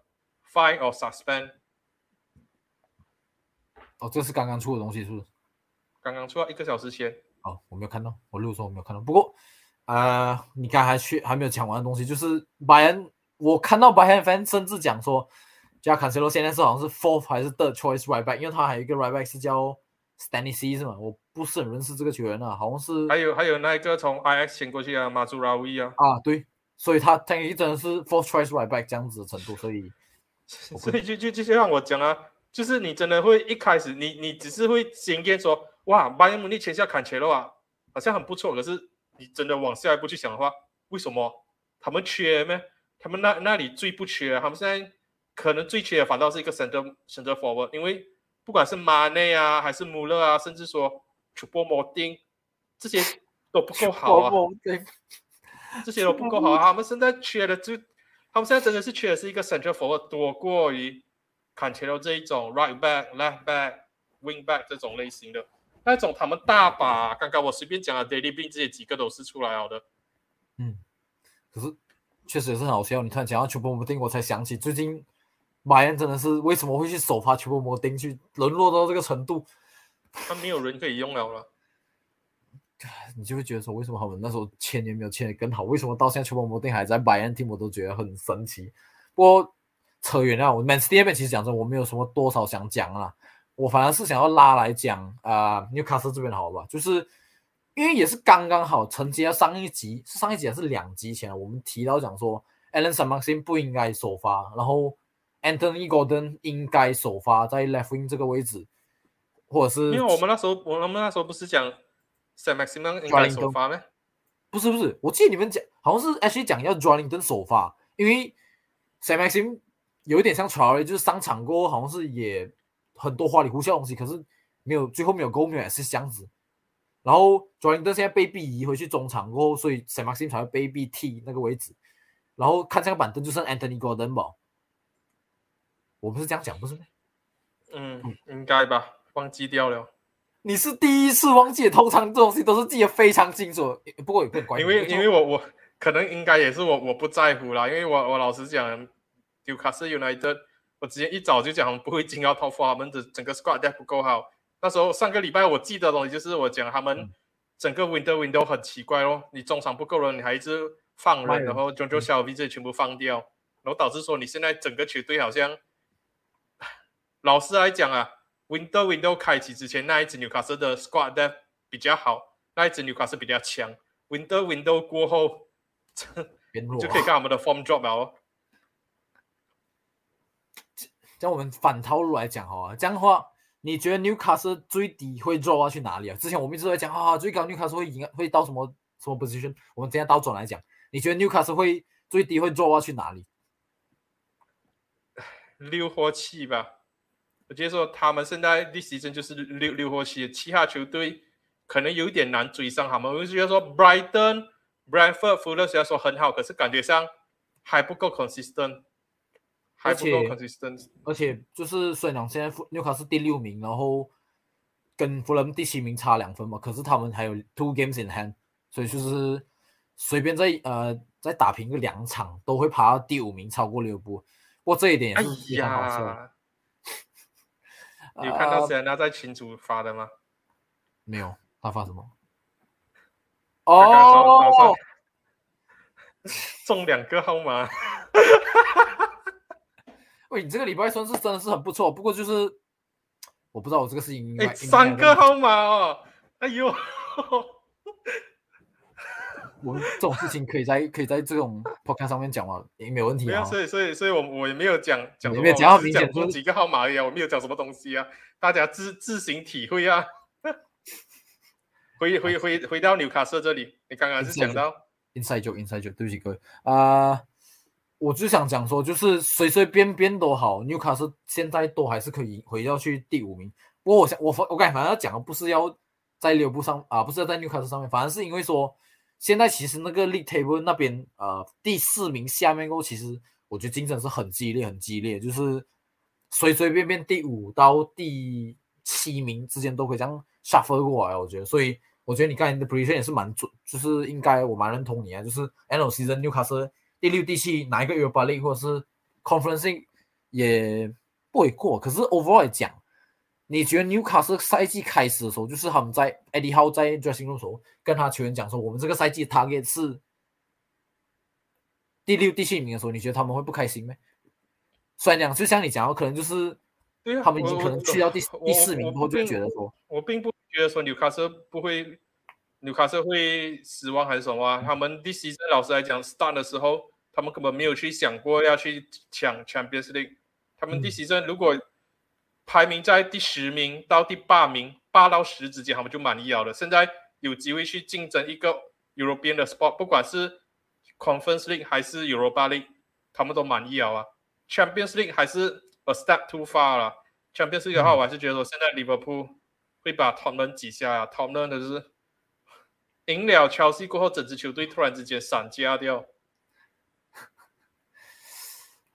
fine or suspend。哦，这是刚刚出的东西是不是？刚刚出啊，一个小时前。哦，我没有看到，我录的时候我没有看到，不过。呃，你刚还去还没有讲完的东西，就是拜仁，我看到拜仁 fan 甚至讲说，加坎塞罗现在是好像是 fourth 还是 third choice right back，因为他还有一个 right back 是叫 Stanley C 是吗？我不是很认识这个球员啊，好像是。还有还有那一个从 IX 签过去啊，马祖拉维啊。啊，对，所以他等于真的是 fourth choice right back 这样子的程度，所以，所以就就就像我讲啊，就是你真的会一开始你你只是会先验说，哇，拜仁慕尼签下坎切罗啊，好像很不错，可是。你真的往下一步去想的话，为什么他们缺咩？他们那那里最不缺，他们现在可能最缺的反倒是一个 center center forward，因为不管是马内啊，还是穆勒啊，甚至说楚波摩丁这些都不够好啊，这些都不够好啊。他们现在缺的就，他们现在真的是缺的是一个 center forward 多过于坎切罗这一种 right back、left back、wing back 这种类型的。那种他们大把，刚刚我随便讲了，Daily b 这些几个都是出来了的。嗯，可是确实也是很好笑。你突然讲到 Triple m 我才想起最近马恩真的是为什么会去首发 Triple m 去沦落到这个程度？他没有人可以用了了。你就会觉得说，为什么他们那时候签也没有签的更好？为什么到现在球王摩定还在 Bayern team，我都觉得很神奇。不过扯远了，我 Man City 那边其实讲真，我没有什么多少想讲啊，我反而是想要拉来讲啊，Newcastle 这边好吧，就是因为也是刚刚好承接上一集，是上一集还是两集前，我们提到讲说，Alan s a m a x i n 不应该首发，然后 Anthony Gordon 应该首发在 Left Wing 这个位置，或者是因为我们那时候，我们那时候不是讲。Sam Maximan 应该首发吗？不是不是，我记得你们讲好像是 H 讲要 Drillington 首发，因为 Sam Maxim 有一点像 Charlie，就是上场过后好像是也很多花里胡哨的东西，可是没有最后没有 Goal 没有是这样子。然后 Drillington 现在被逼移回去中场过后，所以 Maxim 才会被逼替那个位置。然后看这个板凳就剩 Anthony Gordon 吧，我不是这样讲，不是嗯，应该吧，忘记掉了。你是第一次忘记，通常这东西都是记得非常清楚。不过有点关系，因为因为我我可能应该也是我我不在乎啦，因为我我老实讲，Newcastle United，我之前一早就讲不会进到 Top Four，他们的整个 squad depth 不够好。那时候上个礼拜我记得东西就是我讲他们整个 window window 很奇怪咯，你中场不够了，你还一直放人，然后 j o j o Shelby 这些全部放掉，然后导致说你现在整个球队好像，老实来讲啊。Window Window 开启之前，那一支纽卡斯的 Squad depth 比较好，那一支纽卡斯比较强。Window Window 过后，就可以看我们的 Form Drop 了。将我们反套路来讲哈，这样的话，你觉得纽卡斯最低会 drop 去哪里啊？之前我们一直在讲啊，最高纽卡斯会赢，会到什么什么 position？我们今天倒转来讲，你觉得纽卡斯会最低会 drop 去哪里？六或七吧。我觉得说他们现在第十阵就是六六或七，其他球队可能有点难追上他们。我觉得说 Brighton、Brentford、Fulham 虽然说很好，可是感觉上还不够 consistent，还不够 consistent。而且就是虽然现在纽卡是第六名，然后跟弗伦第七名差两分嘛，可是他们还有 two games in hand，所以就是随便在呃再打平个两场都会爬到第五名，超过六步。不过这一点也是非常好笑。你看到谁那在群主发的吗？没有，他发什么？哦，中两个号码。喂，你这个礼拜算是真的是很不错，不过就是我不知道我这个事情。哎，三个号码哦！哎呦。我们这种事情可以在可以在这种 podcast 上面讲吗？也没有问题啊。所以所以所以我我也没有讲讲没有讲到明显说几个号码呀，我没有讲什么东西啊，大家自自行体会啊。回回回回到纽卡斯这里，你刚刚是讲到 inside 就 inside 就对不起各位啊，我就想讲说，就是随随便便都好，纽卡斯现在都还是可以回到去第五名。不过我想我我感觉反正要讲的不是要在六部上啊，不是要在纽卡斯上面，反而是因为说。现在其实那个 league table 那边，呃，第四名下面过，其实我觉得竞争是很激烈，很激烈，就是随随便便第五到第七名之间都可以这样 shuffle 过来，我觉得。所以我觉得你刚才的 prediction 也是蛮准，就是应该我蛮认同你啊，就是 N season Newcastle 第六、第七哪一个 Europa League 或者是 Conference 也不会过。可是 overall 讲。你觉得纽卡斯赛季开始的时候，就是他们在 Eddie Howe 在 dressing room 时候跟他球员讲说，我们这个赛季 target 是第六、第七名的时候，你觉得他们会不开心吗？虽然讲，就像你讲，可能就是他们已经可能去到第第四名后就觉得说，我并不觉得说纽卡斯不会，纽卡斯会失望还是什么？他们第十阵老师来讲 start 的时候，他们根本没有去想过要去抢 Champions League。他们第十阵如果排名在第十名到第八名，八到十之间，他们就满意了。现在有机会去竞争一个 European 的 spot，不管是 Conference League 还是 Europa League，他们都满意了啊。Champions League 还是 a step too far 了。Champions League 的话，我还是觉得说现在 Liverpool 会把他们挤下啊。他们的是赢了 Chelsea 过后，整支球队突然之间散架掉。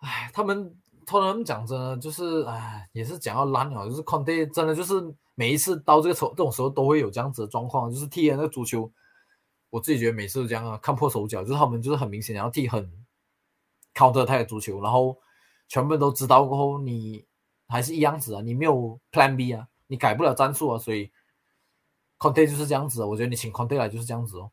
哎，他们。托人讲真的，就是哎，也是讲要烂了，就是 Conte 真的就是每一次到这个时候，这种时候都会有这样子的状况，就是踢那个足球，我自己觉得每次都这样啊，看破手脚，就是他们就是很明显然后踢很 counter 他的足球，然后全部都知道过后，你还是一样子啊，你没有 Plan B 啊，你改不了战术啊，所以 Conte 就是这样子，我觉得你请 Conte 来就是这样子哦。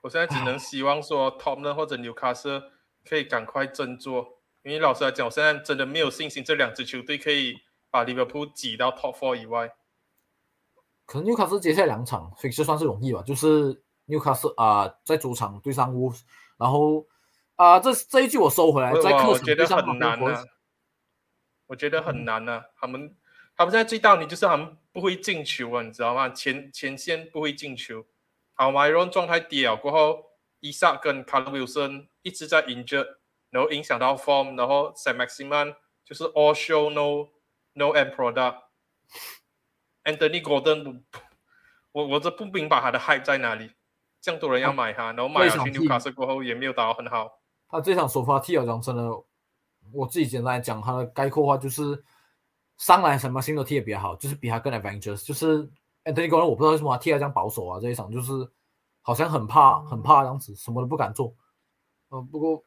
我现在只能希望说 Tottenham 或者纽卡斯可以赶快振作，因为老实来讲，我现在真的没有信心这两支球队可以把利物浦挤到 Top Four 以外。可能纽卡斯接下来两场，所以这算是容易吧。就是纽卡斯啊，在主场对上乌，然后啊，这这一句我收回来，在客场对上很难啊。我觉得很难啊，他们他们现在最大问题就是他们不会进球啊，你知道吗？前前线不会进球。好，Myron 状态低了过后，伊萨跟 Carl Wilson 一直在 injured，然后影响到 form，然后 Sam Maximan 就是 all show no no end product。Anthony Gordon，我我这不明白他的 hype 在哪里，这样多人要买他，然后买了去纽卡斯过后也没有打得很好。他这场首发踢了，讲真的，我自己简单来讲，他的概括话就是上来什么新的踢也比较好，就是比他更 adventurous，就是。Anthony Gordon，我不知道为什么他踢的这样保守啊，这一场就是好像很怕很怕这样子，什么都不敢做。嗯，不过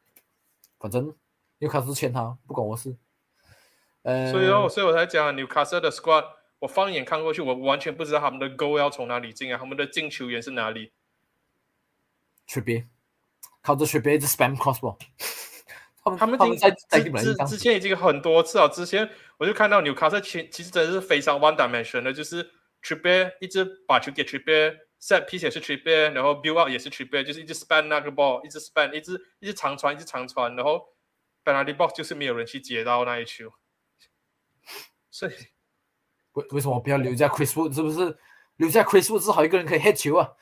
反正纽卡斯签他，不管我事。呃，所以哦，所以我才讲纽卡斯的 squad，我放眼看过去，我完全不知道他们的 goal 要从哪里进啊，他们的进球员是哪里？区别，靠着区别一直 spam crossball。他们他们之之之前已经很多次了，之前我就看到纽卡斯其其实真的是非常 one dimension 的，就是。Triple 一直把球给 Triple，set piece 也是 Triple，然后 build up 也是 Triple，就是一直 span 那个 ball，一直 span，一直一直长传，一直长传，然后 penalty box 就是没有人去接到那一球。所以 为为什么不要留下 Chris Wood？是不是留下 Chris Wood 至少一个人可以 hit 球啊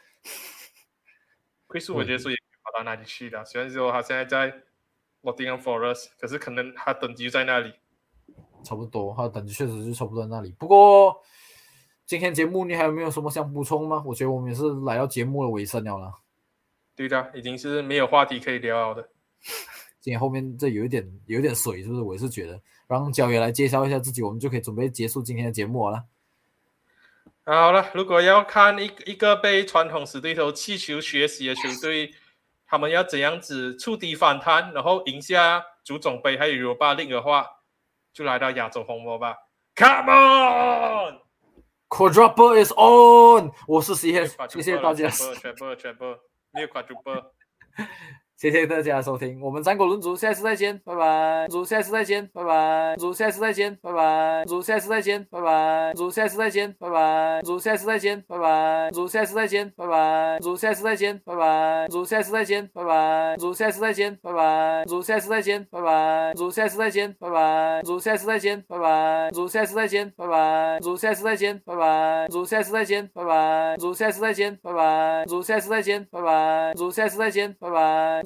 ？Chris Wood 我觉得说也跑到哪里去了，虽然说他现在在 Nottingham Forest，可是可能他等级在那里。差不多，他的等级确实是差不多在那里，不过。今天节目你还有没有什么想补充吗？我觉得我们也是来到节目的尾声了啦。对的，已经是没有话题可以聊的。今天后面这有一点有一点水，是不是？我也是觉得，让焦爷来介绍一下自己，我们就可以准备结束今天的节目了。好了，如果要看一一个被传统死对头气球学习的球队，他们要怎样子触底反弹，然后赢下足总杯还有尤巴令的话，就来到亚洲红魔吧。Come on！Quadruple is on！我是 C H，谢谢大家。全部全部没有 Quadruple。 谢谢大家收听，我们战国论足，下次再见，拜拜。足下次再见，拜拜。足下次再见，拜拜。足下次再见，拜拜。足下次再见，拜拜。足下次再见，拜拜。足下次再见，拜拜。足下次再见，拜拜。足下次再见，拜拜。足下次再见，拜拜。足下次再见，拜拜。足下次再见，拜拜。足下次再见，拜拜。足下次再见，拜拜。足下次再见，拜拜。足下次再见，拜拜。足下次再见，拜拜。足下次再见，拜拜。足下次再见，拜拜。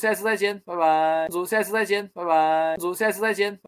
下次再见，拜拜。主下次再见，拜拜。主下次再见。